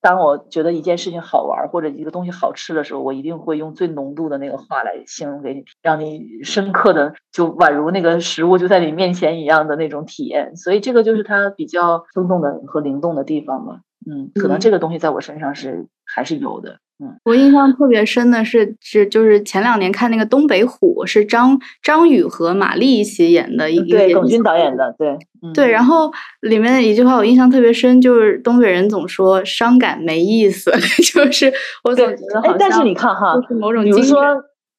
当我觉得一件事情好玩或者一个东西好吃的时候，我一定会用最浓度的那个话来形容给你，让你深刻的就宛如那个食物就在你面前一样的那种体验。所以这个就是他比较生动的和灵动的地方吧。嗯，可能这个东西在我身上是还是有的。嗯，我印象特别深的是，是就是前两年看那个《东北虎》，是张张宇和马丽一起演的，一个对耿军导演的，对对。然后里面的一句话我印象特别深，就是东北人总说伤感没意思，就是我总觉得好像。但是你看哈，某种比如说。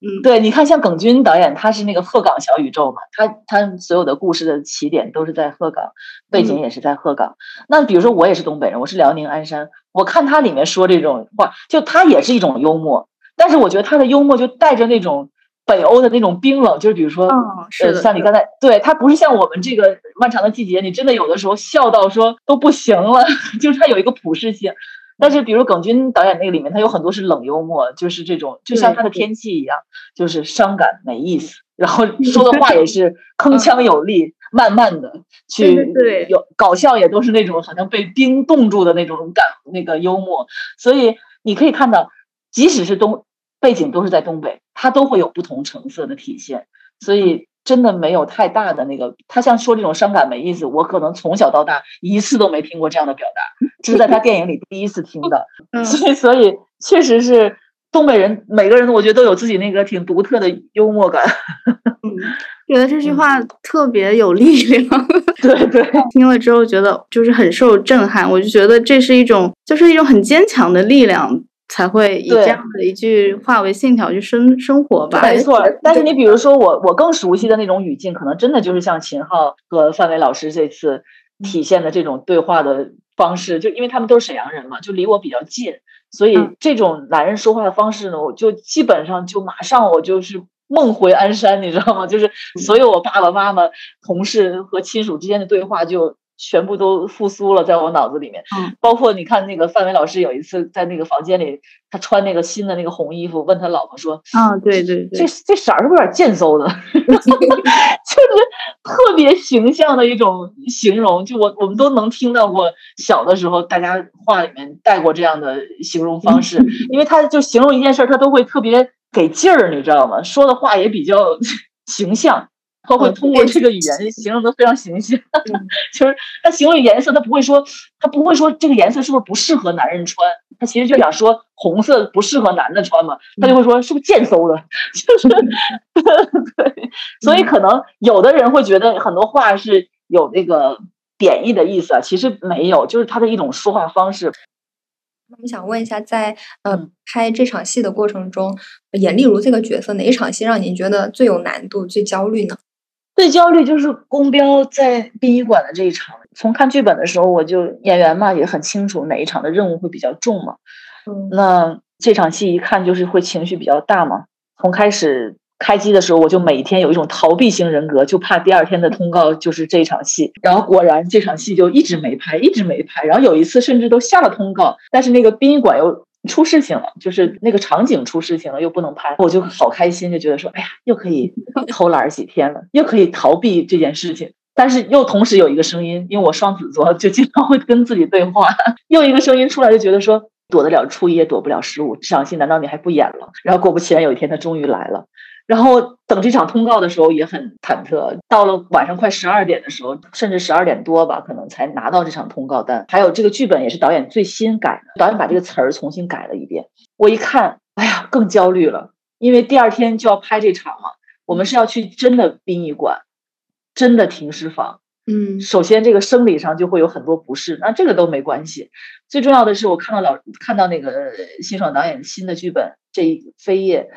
嗯，对，你看，像耿军导演，他是那个鹤岗小宇宙嘛，他他所有的故事的起点都是在鹤岗，背景也是在鹤岗。那比如说我也是东北人，我是辽宁鞍山，我看他里面说这种话，就他也是一种幽默，但是我觉得他的幽默就带着那种北欧的那种冰冷，就是比如说，是像你刚才，对他不是像我们这个漫长的季节，你真的有的时候笑到说都不行了，就是他有一个普适性。但是，比如耿军导演那个里面，他有很多是冷幽默，就是这种，就像他的天气一样，就是伤感没意思，然后说的话也是 铿锵有力，慢慢的去对有搞笑，也都是那种好像被冰冻住的那种感，那个幽默。所以你可以看到，即使是东背景都是在东北，它都会有不同成色的体现。所以。真的没有太大的那个，他像说这种伤感没意思，我可能从小到大一次都没听过这样的表达，这是在他电影里第一次听的 所以所以确实是东北人，每个人我觉得都有自己那个挺独特的幽默感。嗯，觉得这句话特别有力量。对对，听了之后觉得就是很受震撼，我就觉得这是一种就是一种很坚强的力量。才会以这样的一句话为信条去生生活吧。没错，但是你比如说我，我更熟悉的那种语境，可能真的就是像秦昊和范伟老师这次体现的这种对话的方式，就因为他们都是沈阳人嘛，就离我比较近，所以这种男人说话的方式呢，我就基本上就马上我就是梦回鞍山，你知道吗？就是所有我爸爸妈妈、同事和亲属之间的对话，就全部都复苏了，在我脑子里面。嗯，包括你看那个范伟老师有一次在那个房间里，他穿那个新的那个红衣服，问他老婆说：“啊，对对对，这这色儿是不是有点贱嗖的？” 就是特别形象的一种形容。就我我们都能听到过小的时候大家话里面带过这样的形容方式，因为他就形容一件事儿，他都会特别给劲儿，你知道吗？说的话也比较 形象。他会嗯通过这个语言形容的非常形象，嗯 就是他形容颜色，他不会说他不会说这个颜色是不是不适合男人穿，他其实就想说红色不适合男的穿嘛，他就会说是不是贱嗖的，就是 对，所以可能有的人会觉得很多话是有那个贬义的意思啊，其实没有，就是他的一种说话方式。那我想问一下，在呃嗯拍这场戏的过程中，演丽如这个角色，哪一场戏让您觉得最有难度、最焦虑呢？最焦虑就是宫彪在殡仪馆的这一场。从看剧本的时候，我就演员嘛也很清楚哪一场的任务会比较重嘛。嗯那这场戏一看就是会情绪比较大嘛。从开始开机的时候，我就每天有一种逃避型人格，就怕第二天的通告就是这场戏。然后果然这场戏就一直没拍，一直没拍。然后有一次甚至都下了通告，但是那个殡仪馆又出事情了，就是那个场景出事情了，又不能拍，我就好开心，就觉得说，哎呀，又可以 偷懒儿几天了，又可以逃避这件事情。但是又同时有一个声音，因为我双子座，就经常会跟自己对话，又一个声音出来，就觉得说，躲得了初一，也躲不了十五，这场戏难道你还不演了？然后果不其然，有一天他终于来了。然后等这场通告的时候也很忐忑，到了晚上快十二点的时候，甚至十二点多吧，可能才拿到这场通告单。还有这个剧本也是导演最新改的，导演把这个词儿重新改了一遍。我一看，哎呀，更焦虑了，因为第二天就要拍这场嘛，我们是要去真的殡仪馆，真的停尸房。嗯首先这个生理上就会有很多不适，那这个都没关系。最重要的是，我看到老看到那个辛爽导演新的剧本这一扉页，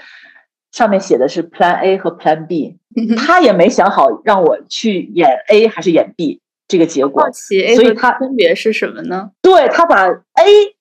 上面写的是 Plan A 和 Plan B，他也没想好让我去演 A 还是演 B 这个结果所以他分别是什么呢？对他把 A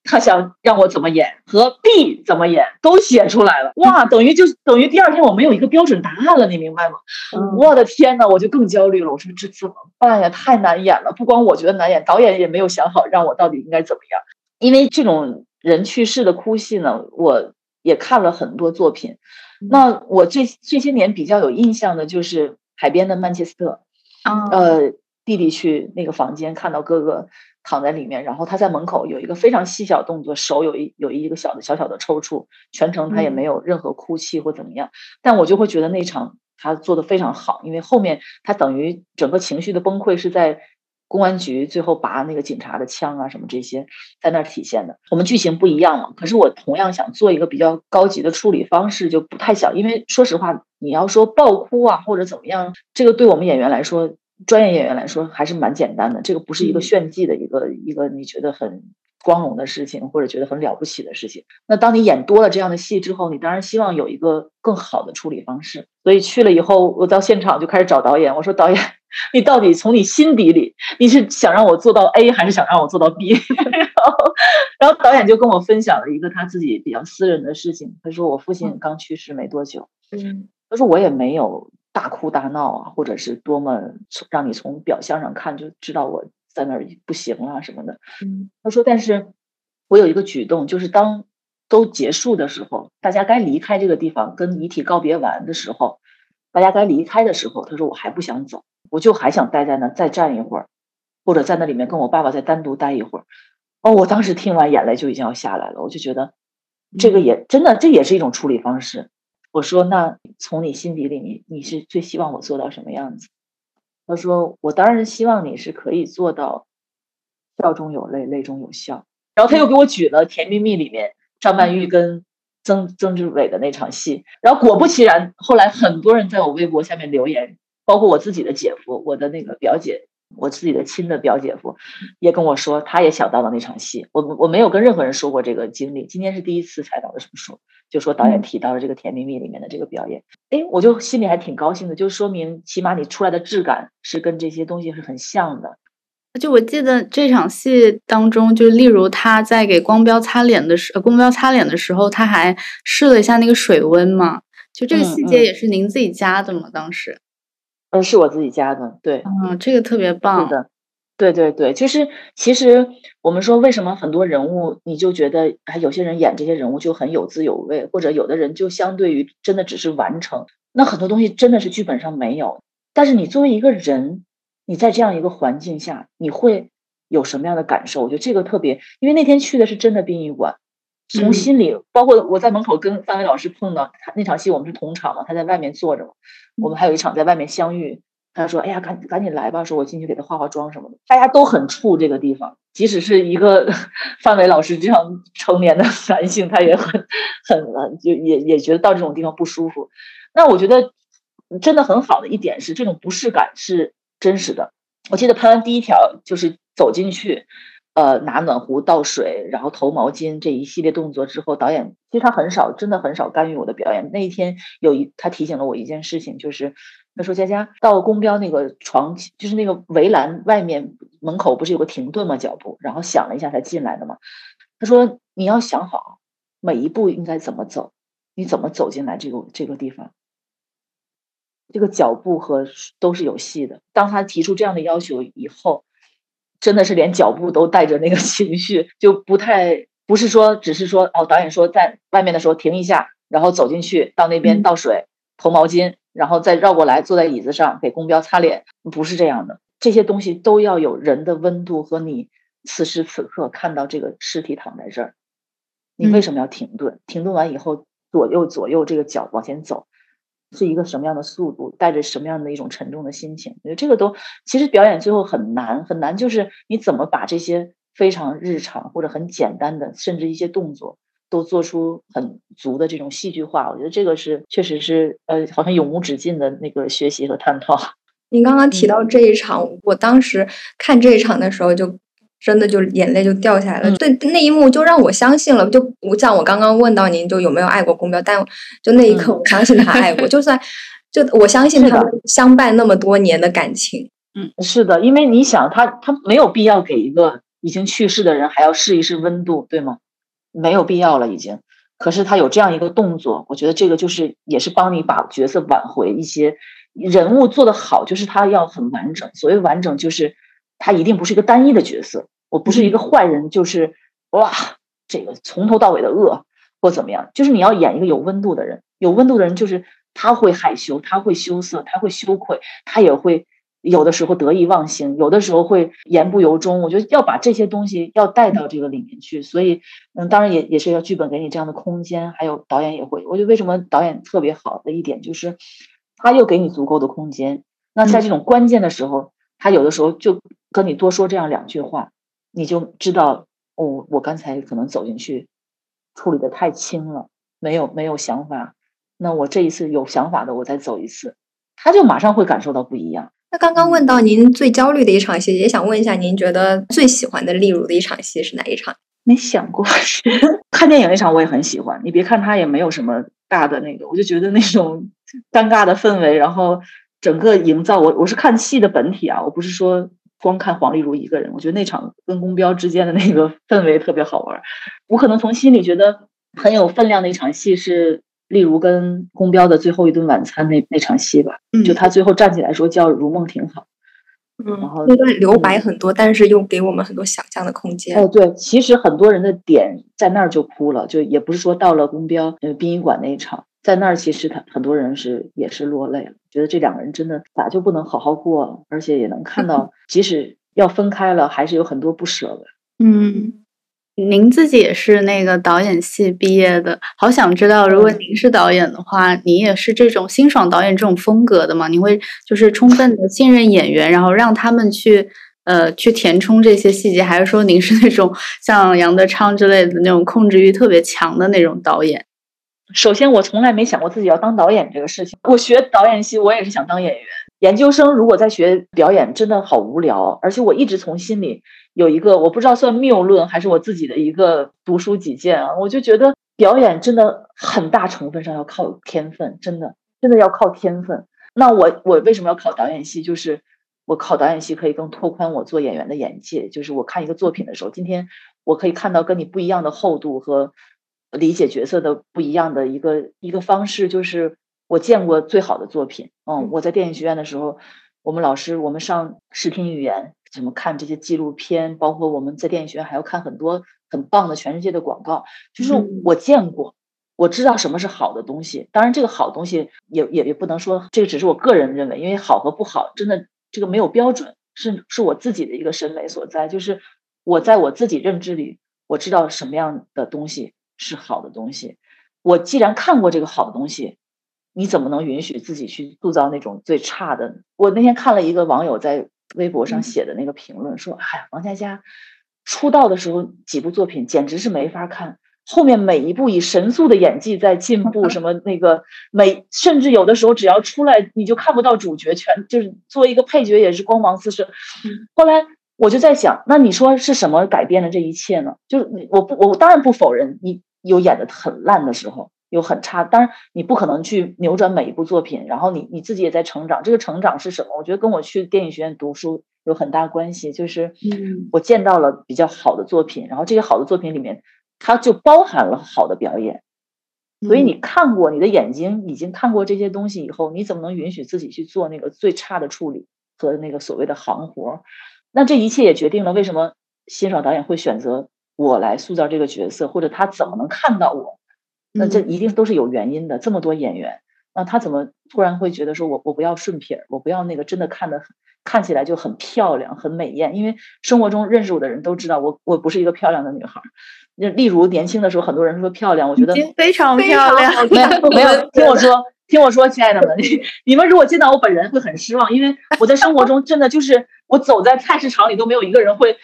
他想让我怎么演和 B 怎么演都写出来了，哇，等于就等于第二天我没有一个标准答案了，你明白吗？嗯我的天呐，我就更焦虑了。我说这怎么办呀？太难演了。不光我觉得难演，导演也没有想好让我到底应该怎么样。因为这种人去世的哭戏呢，我也看了很多作品。那我这这些年比较有印象的就是《海边的曼彻斯特》。啊，呃，弟弟去那个房间看到哥哥躺在里面，然后他在门口有一个非常细小动作，手有一有一个小的小小的抽搐，全程他也嗯没有任何哭泣或怎么样，但我就会觉得那场他做的非常好，因为后面他等于整个情绪的崩溃是在。公安局最后拔那个警察的枪啊，什么这些在那儿体现的。我们剧情不一样嘛，可是我同样想做一个比较高级的处理方式，就不太想，因为说实话，你要说爆哭啊或者怎么样，这个对我们演员来说，专业演员来说还是蛮简单的。这个不是一个嗯炫技的一个一个你觉得很光荣的事情，或者觉得很了不起的事情。那当你演多了这样的戏之后，你当然希望有一个更好的处理方式。所以去了以后，我到现场就开始找导演，我说导演。你到底从你心底里，你是想让我做到 A 还是想让我做到 B？然后，然后导演就跟我分享了一个他自己比较私人的事情。他说我父亲刚去世没多久，嗯他说我也没有大哭大闹啊，或者是多么让你从表象上看就知道我在那儿不行啊什么的。嗯他说，但是我有一个举动，就是当都结束的时候，大家该离开这个地方，跟遗体告别完的时候，大家该离开的时候，他说我还不想走。我就还想待在那再站一会儿，或者在那里面跟我爸爸再单独待一会儿。哦，我当时听完眼泪就已经要下来了，我就觉得这个也真的，这也是一种处理方式。我说，那从你心底里，你你是最希望我做到什么样子？他说，我当然希望你是可以做到笑中有泪，泪中有笑。然后他又给我举了《甜蜜蜜》里面张曼玉跟曾曾志伟的那场戏，然后果不其然，后来很多人在我微博下面留言。包括我自己的姐夫，我的那个表姐，我自己的亲的表姐夫，也跟我说，他也想到了那场戏。我我没有跟任何人说过这个经历，今天是第一次采访的时候说，就说导演提到了这个《甜蜜蜜》里面的这个表演，哎，我就心里还挺高兴的，就说明起码你出来的质感是跟这些东西是很像的。就我记得这场戏当中，就例如他在给光标擦脸的时，呃光标擦脸的时候，他还试了一下那个水温嘛，就这个细节也是您自己加的吗？当时？嗯，是我自己加的，对，嗯，这个特别棒。是的，对对对，就是其实我们说为什么很多人物你就觉得哎，有些人演这些人物就很有滋有味，或者有的人就相对于真的只是完成，那很多东西真的是剧本上没有。但是你作为一个人，你在这样一个环境下，你会有什么样的感受？我觉得这个特别，因为那天去的是真的殡仪馆，从心里，包括我在门口跟范伟老师碰到他那场戏，我们是同场嘛，他在外面坐着嘛，我们还有一场在外面相遇。他说：“哎呀，赶赶紧来吧！说我进去给他化化妆什么的。大家都很怵这个地方，即使是一个范伟老师这样成年的男性，他也很很就也也觉得到这种地方不舒服。那我觉得真的很好的一点是，这种不适感是真实的。我记得拍完第一条就是走进去，呃，拿暖壶倒水，然后投毛巾这一系列动作之后，导演其实他很少，真的很少干预我的表演。那一天有一他提醒了我一件事情，就是。”他说：“佳佳到公标那个床，就是那个围栏外面门口不是有个停顿吗？脚步，然后想了一下才进来的嘛。他说你要想好每一步应该怎么走，你怎么走进来这个这个地方，这个脚步和都是有戏的。当他提出这样的要求以后，真的是连脚步都带着那个 情绪，就不太不是说只是说哦，导演说在外面的时候停一下，然后走进去到那边倒水、投毛巾。”然后再绕过来，坐在椅子上给公标擦脸，不是这样的。这些东西都要有人的温度和你此时此刻看到这个尸体躺在这儿，你为什么要停顿？停顿完以后，左右左右这个脚往前走，是一个什么样的速度？带着什么样的一种沉重的心情？我觉得这个都其实表演最后很难很难，就是你怎么把这些非常日常或者很简单的，甚至一些动作。都做出很足的这种戏剧化，我觉得这个是确实是呃，好像永无止境的那个学习和探讨。您刚刚提到这一场，我当时看这一场的时候，就真的就眼泪就掉下来了。对那一幕，就让我相信了。就我像我刚刚问到您，就有没有爱过公标？但就那一刻，我相信他爱过。就算就我相信他们相伴那么多年的感情。嗯，是的，因为你想，他他没有必要给一个已经去世的人还要试一试温度，对吗？没有必要了，已经。可是他有这样一个动作，我觉得这个就是也是帮你把角色挽回一些人物做得好，就是他要很完整。所谓完整，就是他一定不是一个单一的角色。我不是一个坏人，就是哇，这个从头到尾的恶或怎么样，就是你要演一个有温度的人。有温度的人就是他会害羞，他会羞涩，他会羞愧，他也会。有的时候得意忘形，有的时候会言不由衷。我觉得要把这些东西要带到这个里面去，所以，嗯，当然也也是要剧本给你这样的空间，还有导演也会。我觉得为什么导演特别好的一点就是，他又给你足够的空间。那在这种关键的时候，他有的时候就跟你多说这样两句话，你就知道，哦，我刚才可能走进去处理的太轻了，没有没有想法。那我这一次有想法的，我再走一次，他就马上会感受到不一样。那刚刚问到您最焦虑的一场戏，也想问一下，您觉得最喜欢的例如的一场戏是哪一场？没想过是，看电影那场我也很喜欢。你别看他也没有什么大的那个，我就觉得那种尴尬的氛围，然后整个营造，我我是看戏的本体啊，我不是说光看黄丽如一个人。我觉得那场跟宫标之间的那个氛围特别好玩，我可能从心里觉得很有分量的一场戏是。例如跟宫标的最后一顿晚餐那那场戏吧，就他最后站起来说叫如梦挺好，嗯，然后那段留白很多，但是又给我们很多想象的空间。哦，对，其实很多人的点在那儿就哭了，就也不是说到了宫标呃殡仪馆那一场，在那儿其实他很多人是也是落泪了，觉得这两个人真的咋就不能好好过，而且也能看 到，即使要分开了，还是有很多不舍的。嗯。您自己也是那个导演系毕业的，好想知道，如果您是导演的话，你也是这种辛爽导演这种风格的吗？你会就是充分的信任演员，然后让他们去呃去填充这些细节，还是说您是那种像杨德昌之类的那种控制欲特别强的那种导演？首先，我从来没想过自己要当导演这个事情。我学导演系，我也是想当演员。研究生如果在学表演，真的好无聊。而且我一直从心里有一个，我不知道算谬论还是我自己的一个读书己见啊。我就觉得表演真的很大成分上要靠天分，真的真的要靠天分。那我我为什么要考导演系？就是我考导演系可以更拓宽我做演员的眼界。就是我看一个作品的时候，今天我可以看到跟你不一样的厚度和理解角色的不一样的一个一个方式，就是。我见过最好的作品，嗯，我在电影学院的时候，我们老师，我们上视听语言，什么看这些纪录片，包括我们在电影学院还要看很多很棒的全世界的广告，就是我见过，我知道什么是好的东西。当然，这个好东西也也也不能说这个只是我个人认为，因为好和不好真的这个没有标准，是是我自己的一个审美所在，就是我在我自己认知里，我知道什么样的东西是好的东西。我既然看过这个好的东西。你怎么能允许自己去塑造那种最差的？我那天看了一个网友在微博上写的那个评论，说：“哎呀，王佳佳出道的时候几部作品简直是没法看，后面每一部以神速的演技在进步，什么那个每甚至有的时候只要出来你就看不到主角，全就是作为一个配角也是光芒四射。”后来我就在想，那你说是什么改变了这一切呢？就是我不我当然不否认你有演的很烂的时候。有很差，当然你不可能去扭转每一部作品，然后你你自己也在成长。这个成长是什么？我觉得跟我去电影学院读书有很大关系。就是，我见到了比较好的作品，然后这些好的作品里面，它就包含了好的表演。所以你看过，你的眼睛已经看过这些东西以后，你怎么能允许自己去做那个最差的处理和那个所谓的行活？那这一切也决定了为什么辛爽导演会选择我来塑造这个角色，或者他怎么能看到我？那这一定都是有原因的。这么多演员，那他怎么突然会觉得说，我我不要顺撇，我不要那个真的看的看起来就很漂亮、很美艳？因为生活中认识我的人都知道，我我不是一个漂亮的女孩。那例如年轻的时候，很多人说漂亮，我觉得非常漂亮。没有没有，听我说，听我说，亲爱的们，你们如果见到我本人会很失望，因为我在生活中真的就是我走在菜市场里都没有一个人会。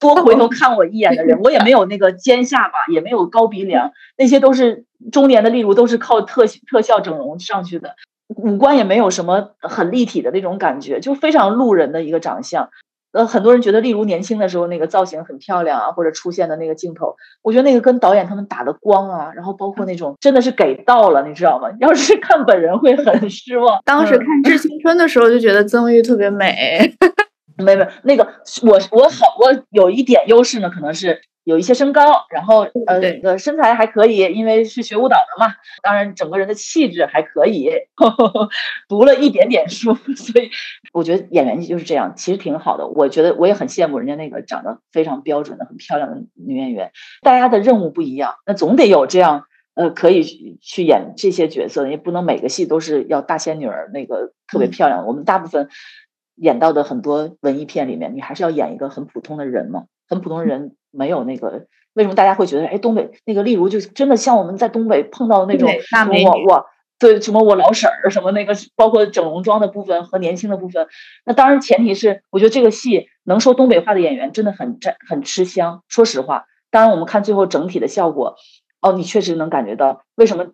多回头看我一眼的人，我也没有那个尖下巴，也没有高鼻梁，那些都是中年的，例如都是靠特特效整容上去的，五官也没有什么很立体的那种感觉，就非常路人的一个长相。呃，很多人觉得例如年轻的时候那个造型很漂亮啊，或者出现的那个镜头，我觉得那个跟导演他们打的光啊，然后包括那种真的是给到了，你知道吗？要是看本人会很失望。当时看《致青春》的时候就觉得曾玉特别美。没没，那个我我好我有一点优势呢，可能是有一些身高，然后呃那个身材还可以，因为是学舞蹈的嘛。当然整个人的气质还可以，读了一点点书，所以我觉得演员就是这样，其实挺好的。我觉得我也很羡慕人家那个长得非常标准的、很漂亮的女演员。大家的任务不一样，那总得有这样呃可以去演这些角色，也不能每个戏都是要大仙女儿那个特别漂亮。我们大部分。演到的很多文艺片里面，你还是要演一个很普通的人嘛？很普通的人没有那个，为什么大家会觉得，哎，东北那个，例如就真的像我们在东北碰到的那种我我对什么我老婶儿什么那个，包括整容妆的部分和年轻的部分。那当然前提是，我觉得这个戏能说东北话的演员真的很占很吃香。说实话，当然我们看最后整体的效果，哦，你确实能感觉到为什么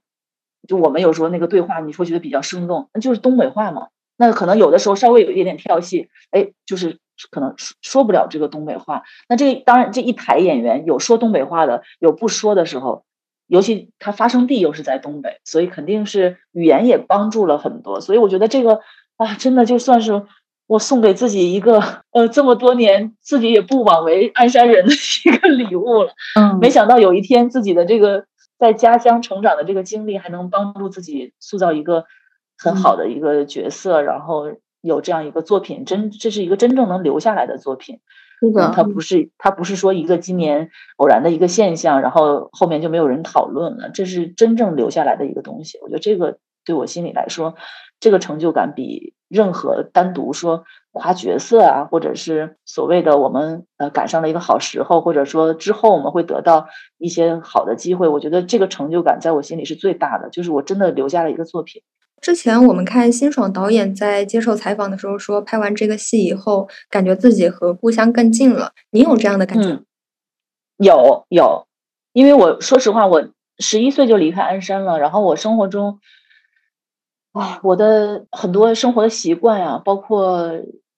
就我们有时候那个对话，你说觉得比较生动，那就是东北话嘛。那可能有的时候稍微有一点点跳戏，哎，就是可能说说不了这个东北话。那这当然这一排演员有说东北话的，有不说的时候，尤其他发生地又是在东北，所以肯定是语言也帮助了很多。所以我觉得这个啊，真的就算是我送给自己一个呃这么多年自己也不枉为鞍山人的一个礼物了。嗯，没想到有一天自己的这个在家乡成长的这个经历，还能帮助自己塑造一个。很好的一个角色，然后有这样一个作品，真这是一个真正能留下来的作品。是的，它不是它不是说一个今年偶然的一个现象，然后后面就没有人讨论了。这是真正留下来的一个东西。我觉得这个对我心里来说，这个成就感比任何单独说夸角色啊，或者是所谓的我们呃赶上了一个好时候，或者说之后我们会得到一些好的机会，我觉得这个成就感在我心里是最大的。就是我真的留下了一个作品。之前我们看辛爽导演在接受采访的时候说，拍完这个戏以后，感觉自己和故乡更近了。你有这样的感觉？有有，因为我说实话，我十一岁就离开鞍山了，然后我生活中，啊，我的很多生活的习惯呀，包括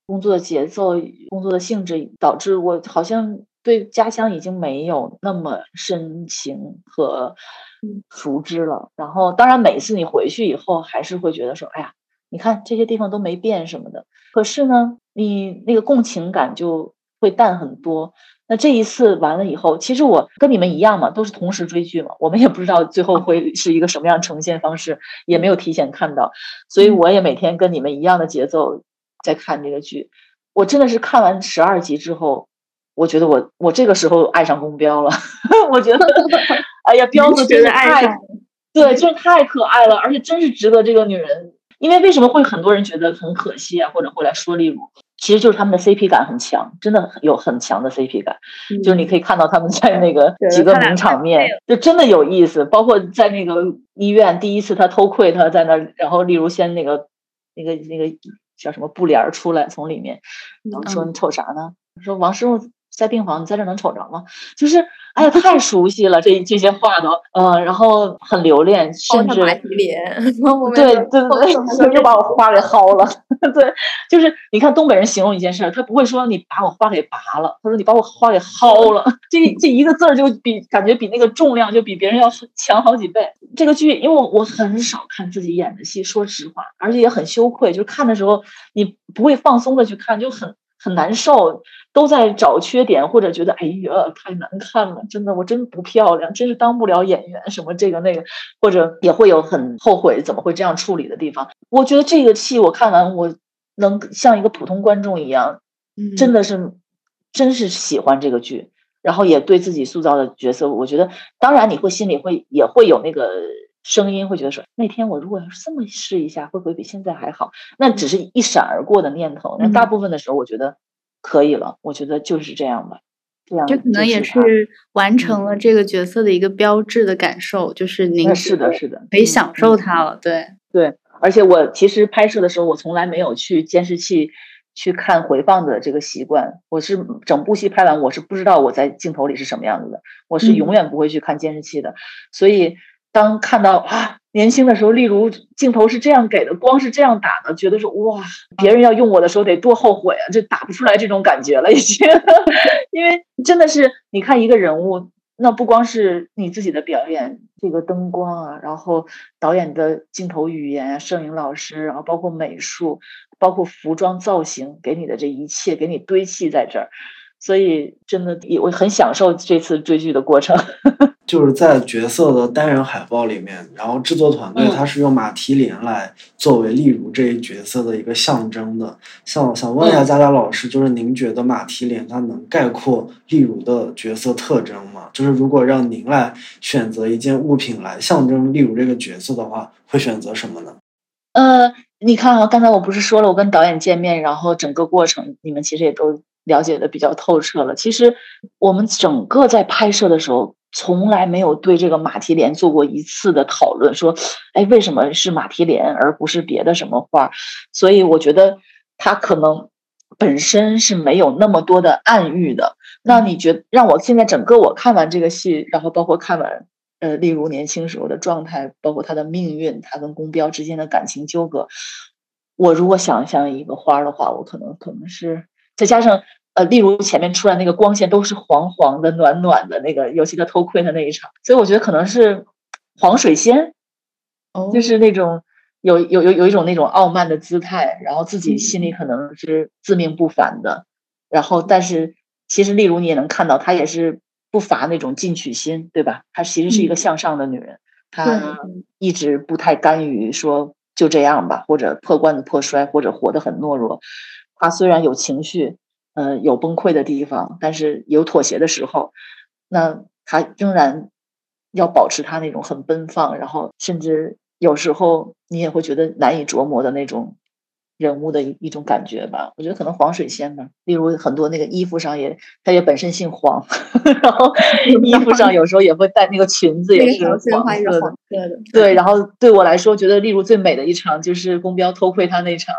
工作的节奏、工作的性质，导致我好像对家乡已经没有那么深情和。熟知了，然后当然每次你回去以后，还是会觉得说，哎呀，你看这些地方都没变什么的。可是呢，你那个共情感就会淡很多。那这一次完了以后，其实我跟你们一样嘛，都是同时追剧嘛，我们也不知道最后会是一个什么样呈现方式，也没有提前看到，所以我也每天跟你们一样的节奏在看这个剧。我真的是看完十二集之后，我觉得我我这个时候爱上宫彪了。我觉得，哎呀，彪子真是太，对，就是太可爱了，而且真是值得这个女人。因为为什么会很多人觉得很可惜啊，或者会来说例如，其实就是他们的 CP 感很强，真的有很强的 CP 感。就是你可以看到他们在那个 几个名场面，就真的有意思。包括在那个医院第一次他偷窥，他在那，然后例如先那个那个那个叫什么布帘出来从里面，然后说你瞅啥呢？说王师傅。在病房，你在这能瞅着吗？就是，哎呀，太熟悉了，这这些话都，嗯，然后很留恋，甚至马蹄莲，对对对，又把我花给薅了。对，就是你看东北人形容一件事，他不会说你把我花给拔了，他说你把我花给薅了。这这一个字儿就比感觉比那个重量就比别人要强好几倍。这个剧，因为我我很少看自己演的戏，说实话，而且也很羞愧，就是看的时候你不会放松的去看，就很。很难受，都在找缺点，或者觉得哎呀太难看了，真的我真不漂亮，真是当不了演员，什么这个那个，或者也会有很后悔怎么会这样处理的地方。我觉得这个戏我看完，我能像一个普通观众一样，真的是真是喜欢这个剧，然后也对自己塑造的角色，我觉得当然你会心里会也会有那个声音，会觉得说那天我如果要是这么试一下，会不会比现在还好？那只是一闪而过的念头，那大部分的时候我觉得。可以了，我觉得就是这样吧。这样就可能也是完成了这个角色的一个标志的感受，就是您是的，是的，可以享受它了。对对，而且我其实拍摄的时候，我从来没有去监视器去看回放的这个习惯。我是整部戏拍完，我是不知道我在镜头里是什么样子的，我是永远不会去看监视器的。所以当看到啊。年轻的时候，例如镜头是这样给的，光是这样打的，觉得说哇，别人要用我的时候得多后悔啊！就打不出来这种感觉了，已经。因为真的是，你看一个人物，那不光是你自己的表演，这个灯光啊，然后导演的镜头语言啊、摄影老师，然后包括美术，包括服装造型，给你的这一切，给你堆砌在这儿，所以真的，我很享受这次追剧的过程。就是在角色的单人海报里面，然后制作团队他是用马蹄莲来作为例如这一角色的一个象征的。想想问一下佳佳老师，就是您觉得马蹄莲它能概括例如的角色特征吗？就是如果让您来选择一件物品来象征例如这个角色的话，会选择什么呢？呃，你看啊，刚才我不是说了，我跟导演见面，然后整个过程你们其实也都了解的比较透彻了。其实我们整个在拍摄的时候。从来没有对这个马蹄莲做过一次的讨论，说，哎，为什么是马蹄莲而不是别的什么花？所以我觉得他可能本身是没有那么多的暗喻的。那你觉让我现在整个我看完这个戏，然后包括看完，呃，例如年轻时候的状态，包括他的命运，他跟宫彪之间的感情纠葛，我如果想象一个花的话，我可能可能是再加上。呃，例如前面出来那个光线都是黄黄的、暖暖的那个，尤其他偷窥的那一场，所以我觉得可能是黄水仙，哦，就是那种有有有有一种那种傲慢的姿态，然后自己心里可能是自命不凡的，然后但是其实例如你也能看到，她也是不乏那种进取心，对吧？她其实是一个向上的女人，她一直不太甘于说就这样吧，或者破罐子破摔，或者活得很懦弱。她虽然有情绪。呃，有崩溃的地方，但是有妥协的时候，那他仍然要保持他那种很奔放，然后甚至有时候你也会觉得难以琢磨的那种人物的一一种感觉吧。我觉得可能黄水仙吧，例如很多那个衣服上也，他也本身姓黄，然后 衣服上有时候也会带那个裙子也是黄色的，对。然后对我来说，觉得例如最美的一场就是宫彪偷窥他那场，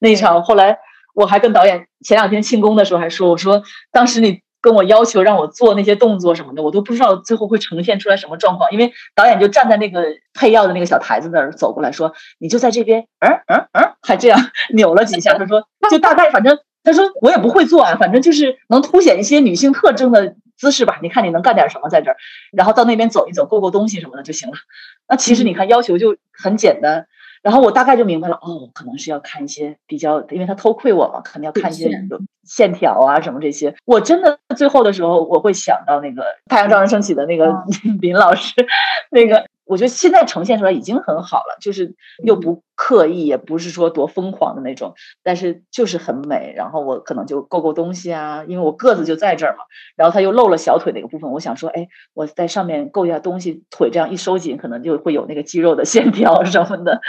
那场后来。我还跟导演前两天庆功的时候还说，我说当时你跟我要求让我做那些动作什么的，我都不知道最后会呈现出来什么状况。因为导演就站在那个配药的那个小台子那儿走过来说，你就在这边，嗯嗯嗯，还这样 扭了几下。他说，就大概反正他说我也不会做啊，反正就是能凸显一些女性特征的姿势吧。你看你能干点什么在这儿，然后到那边走一走，购购东西什么的就行了。那其实你看要求就很简单。然后我大概就明白了，哦，可能是要看一些比较，因为他偷窥我嘛，可能要看一些线条啊什么这些。我真的最后的时候，我会想到那个《太阳照常升起》的那个 林老师，那个我觉得现在呈现出来已经很好了，就是又不刻意，也不是说多疯狂的那种，但是就是很美。然后我可能就够够东西啊，因为我个子就在这儿嘛。然后他又露了小腿那个部分，我想说，哎，我在上面够一下东西，腿这样一收紧，可能就会有那个肌肉的线条什么的。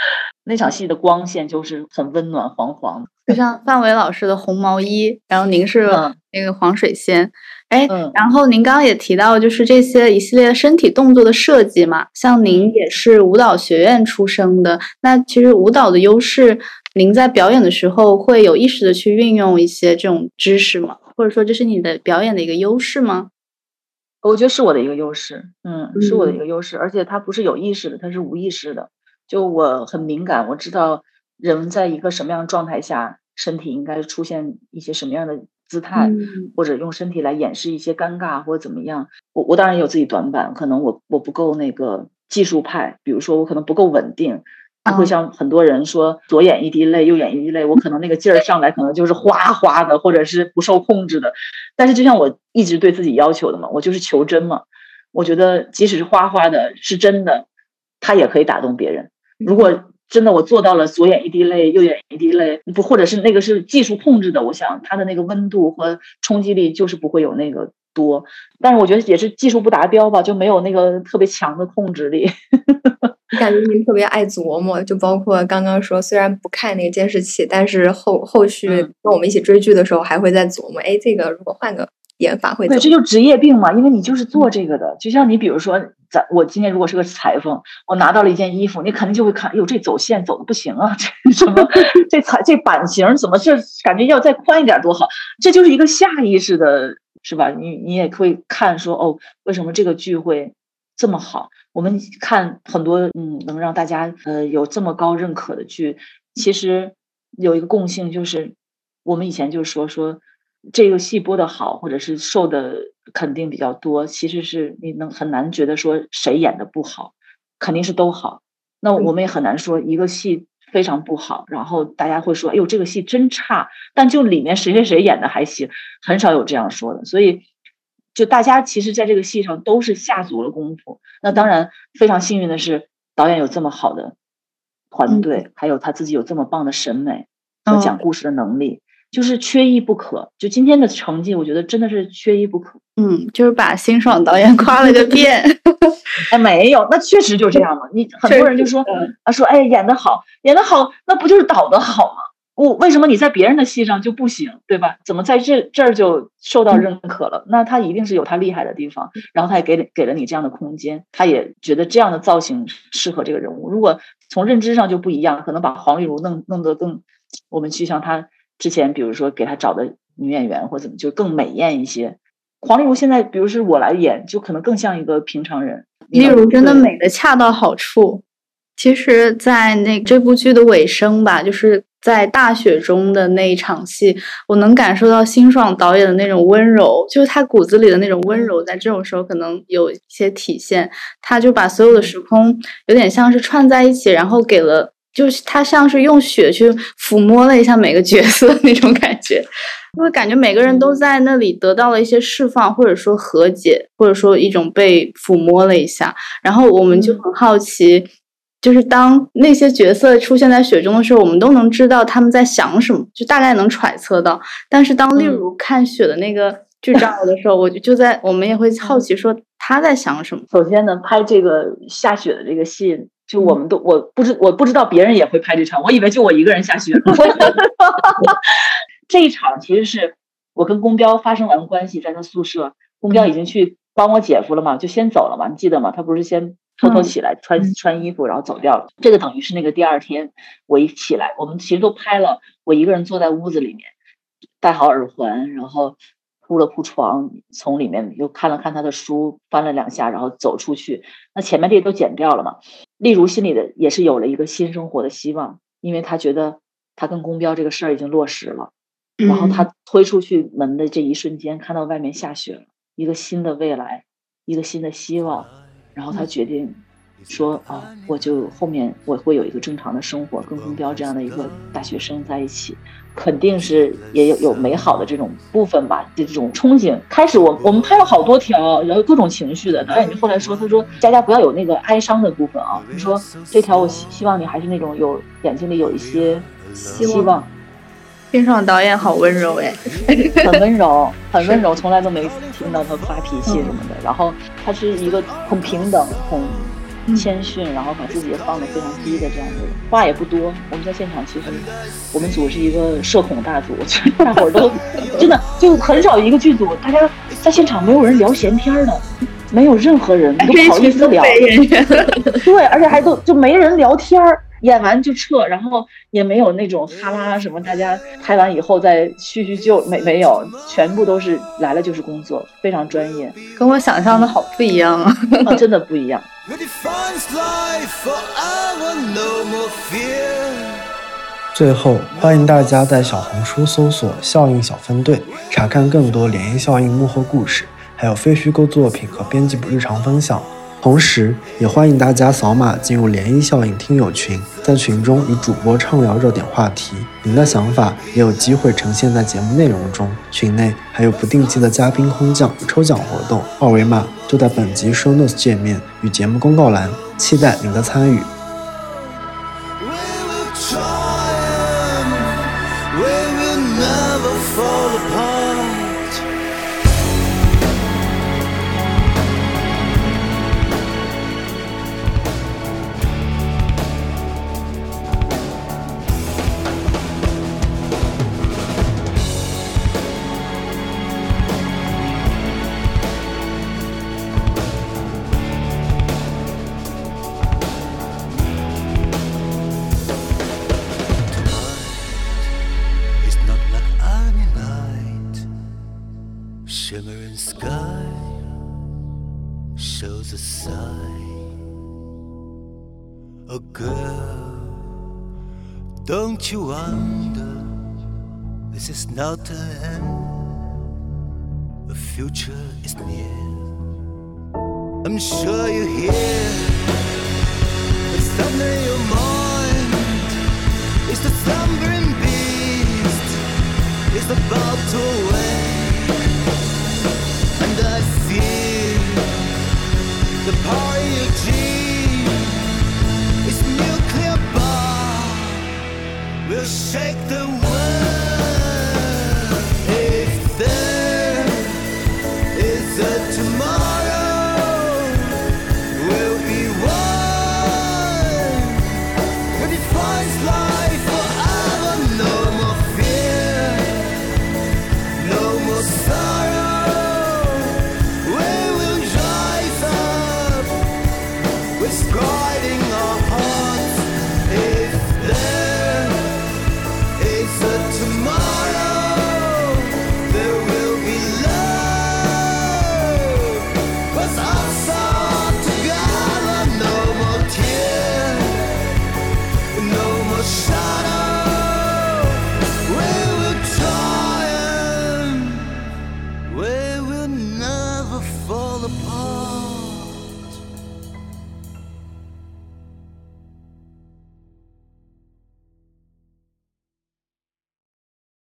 那场戏的光线就是很温暖，黄黄的，就像范伟老师的红毛衣，然后您是那个黄水仙。哎，然后您刚刚也提到，就是这些一系列身体动作的设计嘛，像您也是舞蹈学院出生的，那其实舞蹈的优势，您在表演的时候会有意识的去运用一些这种知识吗？或者说这是你的表演的一个优势吗？我觉得是我的一个优势，嗯，是我的一个优势，而且它不是有意识的，它是无意识的。就我很敏感，我知道人在一个什么样的状态下，身体应该出现一些什么样的。姿态，或者用身体来掩饰一些尴尬，或者怎么样？我我当然也有自己短板，可能我我不够那个技术派，比如说我可能不够稳定，不会像很多人说左眼一滴泪，右眼一滴泪，我可能那个劲儿上来可能就是哗哗的，或者是不受控制的。但是就像我一直对自己要求的嘛，我就是求真嘛。我觉得即使是哗哗的，是真的，它也可以打动别人。如果真的，我做到了左眼一滴泪，右眼一滴泪，不，或者是那个是技术控制的，我想它的那个温度和冲击力就是不会有那个多。但是我觉得也是技术不达标吧，就没有那个特别强的控制力。感觉您特别爱琢磨，就包括刚刚说，虽然不看那个监视器，但是后后续跟我们一起追剧的时候，还会在琢磨，哎，这个如果换个。演法会对，这就职业病嘛，因为你就是做这个的。就像你比如说，咱我今天如果是个裁缝，我拿到了一件衣服，你肯定就会看，哟，这走线走的不行啊，这什么 这裁这版型怎么这感觉要再宽一点多好？这就是一个下意识的，是吧？你你也会看说，哦，为什么这个剧会这么好？我们看很多嗯，能让大家呃有这么高认可的剧，其实有一个共性，就是我们以前就说说。这个戏播的好，或者是受的肯定比较多，其实是你能很难觉得说谁演的不好，肯定是都好。那我们也很难说一个戏非常不好，然后大家会说，哎呦这个戏真差。但就里面谁谁谁演的还行，很少有这样说的。所以，就大家其实在这个戏上都是下足了功夫。那当然非常幸运的是，导演有这么好的团队，还有他自己有这么棒的审美和讲故事的能力。就是缺一不可，就今天的成绩，我觉得真的是缺一不可。嗯，就是把辛爽导演夸了个遍。哎，没有，那确实就这样嘛。你很多人就说啊，说哎，演的好，演的好，那不就是导的好吗？我为什么你在别人的戏上就不行，对吧？怎么在这这儿就受到认可了？那他一定是有他厉害的地方，然后他也给给了你这样的空间，他也觉得这样的造型适合这个人物。如果从认知上就不一样，可能把黄丽茹弄弄得更，我们去像他。之前，比如说给他找的女演员或怎么，就更美艳一些。黄丽茹现在，比如是我来演，就可能更像一个平常人。丽茹真的美的恰到好处。其实，在那这部剧的尾声吧，就是在大雪中的那一场戏，我能感受到辛爽导演的那种温柔，就是他骨子里的那种温柔，在这种时候可能有一些体现。他就把所有的时空有点像是串在一起，然后给了。就是他像是用雪去抚摸了一下每个角色那种感觉，因为感觉每个人都在那里得到了一些释放，或者说和解，或者说一种被抚摸了一下。然后我们就很好奇，就是当那些角色出现在雪中的时候，我们都能知道他们在想什么，就大概能揣测到。但是当例如看雪的那个剧照的时候，我就就在我们也会好奇说他在想什么。首先呢，拍这个下雪的这个戏。就我们都我不知我不知道别人也会拍这场，我以为就我一个人下雪。这一场其实是我跟宫彪发生完关系，在他宿舍，宫彪已经去帮我姐夫了嘛，就先走了嘛，你记得吗？他不是先偷偷起来穿穿衣服，然后走掉了。这个等于是那个第二天我一起来，我们其实都拍了，我一个人坐在屋子里面，戴好耳环，然后。铺了铺床，从里面又看了看他的书，翻了两下，然后走出去。那前面这些都剪掉了嘛？例如心里的也是有了一个新生活的希望，因为他觉得他跟公标这个事儿已经落实了。然后他推出去门的这一瞬间，看到外面下雪了，一个新的未来，一个新的希望。然后他决定说啊，我就后面我会有一个正常的生活，跟公标这样的一个大学生在一起，肯定是也有有美好的这种部分吧，就这种憧憬。开始我我们拍了好多条，然后各种情绪的导演就后来说，他说佳佳不要有那个哀伤的部分啊，你说这条我希希望你还是那种有眼睛里有一些希望。冰爽导演好温柔哎，很温柔，很温柔，从来都没听到他发脾气什么的。然后他是一个很平等、很谦逊，然后把自己也放得非常低的这样的人，话也不多。我们在现场其实我们组是一个社恐大组，大伙儿都真的就很少一个剧组，大家在现场没有人聊闲天的，没有任何人都不好意思聊。对，而且还都就没人聊天儿。演完就撤，然后也没有那种哈拉什么，大家拍完以后再叙叙旧，没没有，全部都是来了就是工作，非常专业，跟我想象的好不一样啊，真的不一样。最后，欢迎大家在小红书搜索“效应小分队”，查看更多联谊效应幕后故事，还有非虚构作品和编辑部日常分享。同时，也欢迎大家扫码进入涟漪效应听友群，在群中与主播畅聊热点话题，您的想法也有机会呈现在节目内容中。群内还有不定期的嘉宾空降抽奖活动，二维码就在本集 show notes 界面与节目公告栏，期待您的参与。You wonder? This is not the end. The future is near. I'm sure you hear. But something in your mind is the slumbering beast is about to awake. And I feel the power in your shake the world.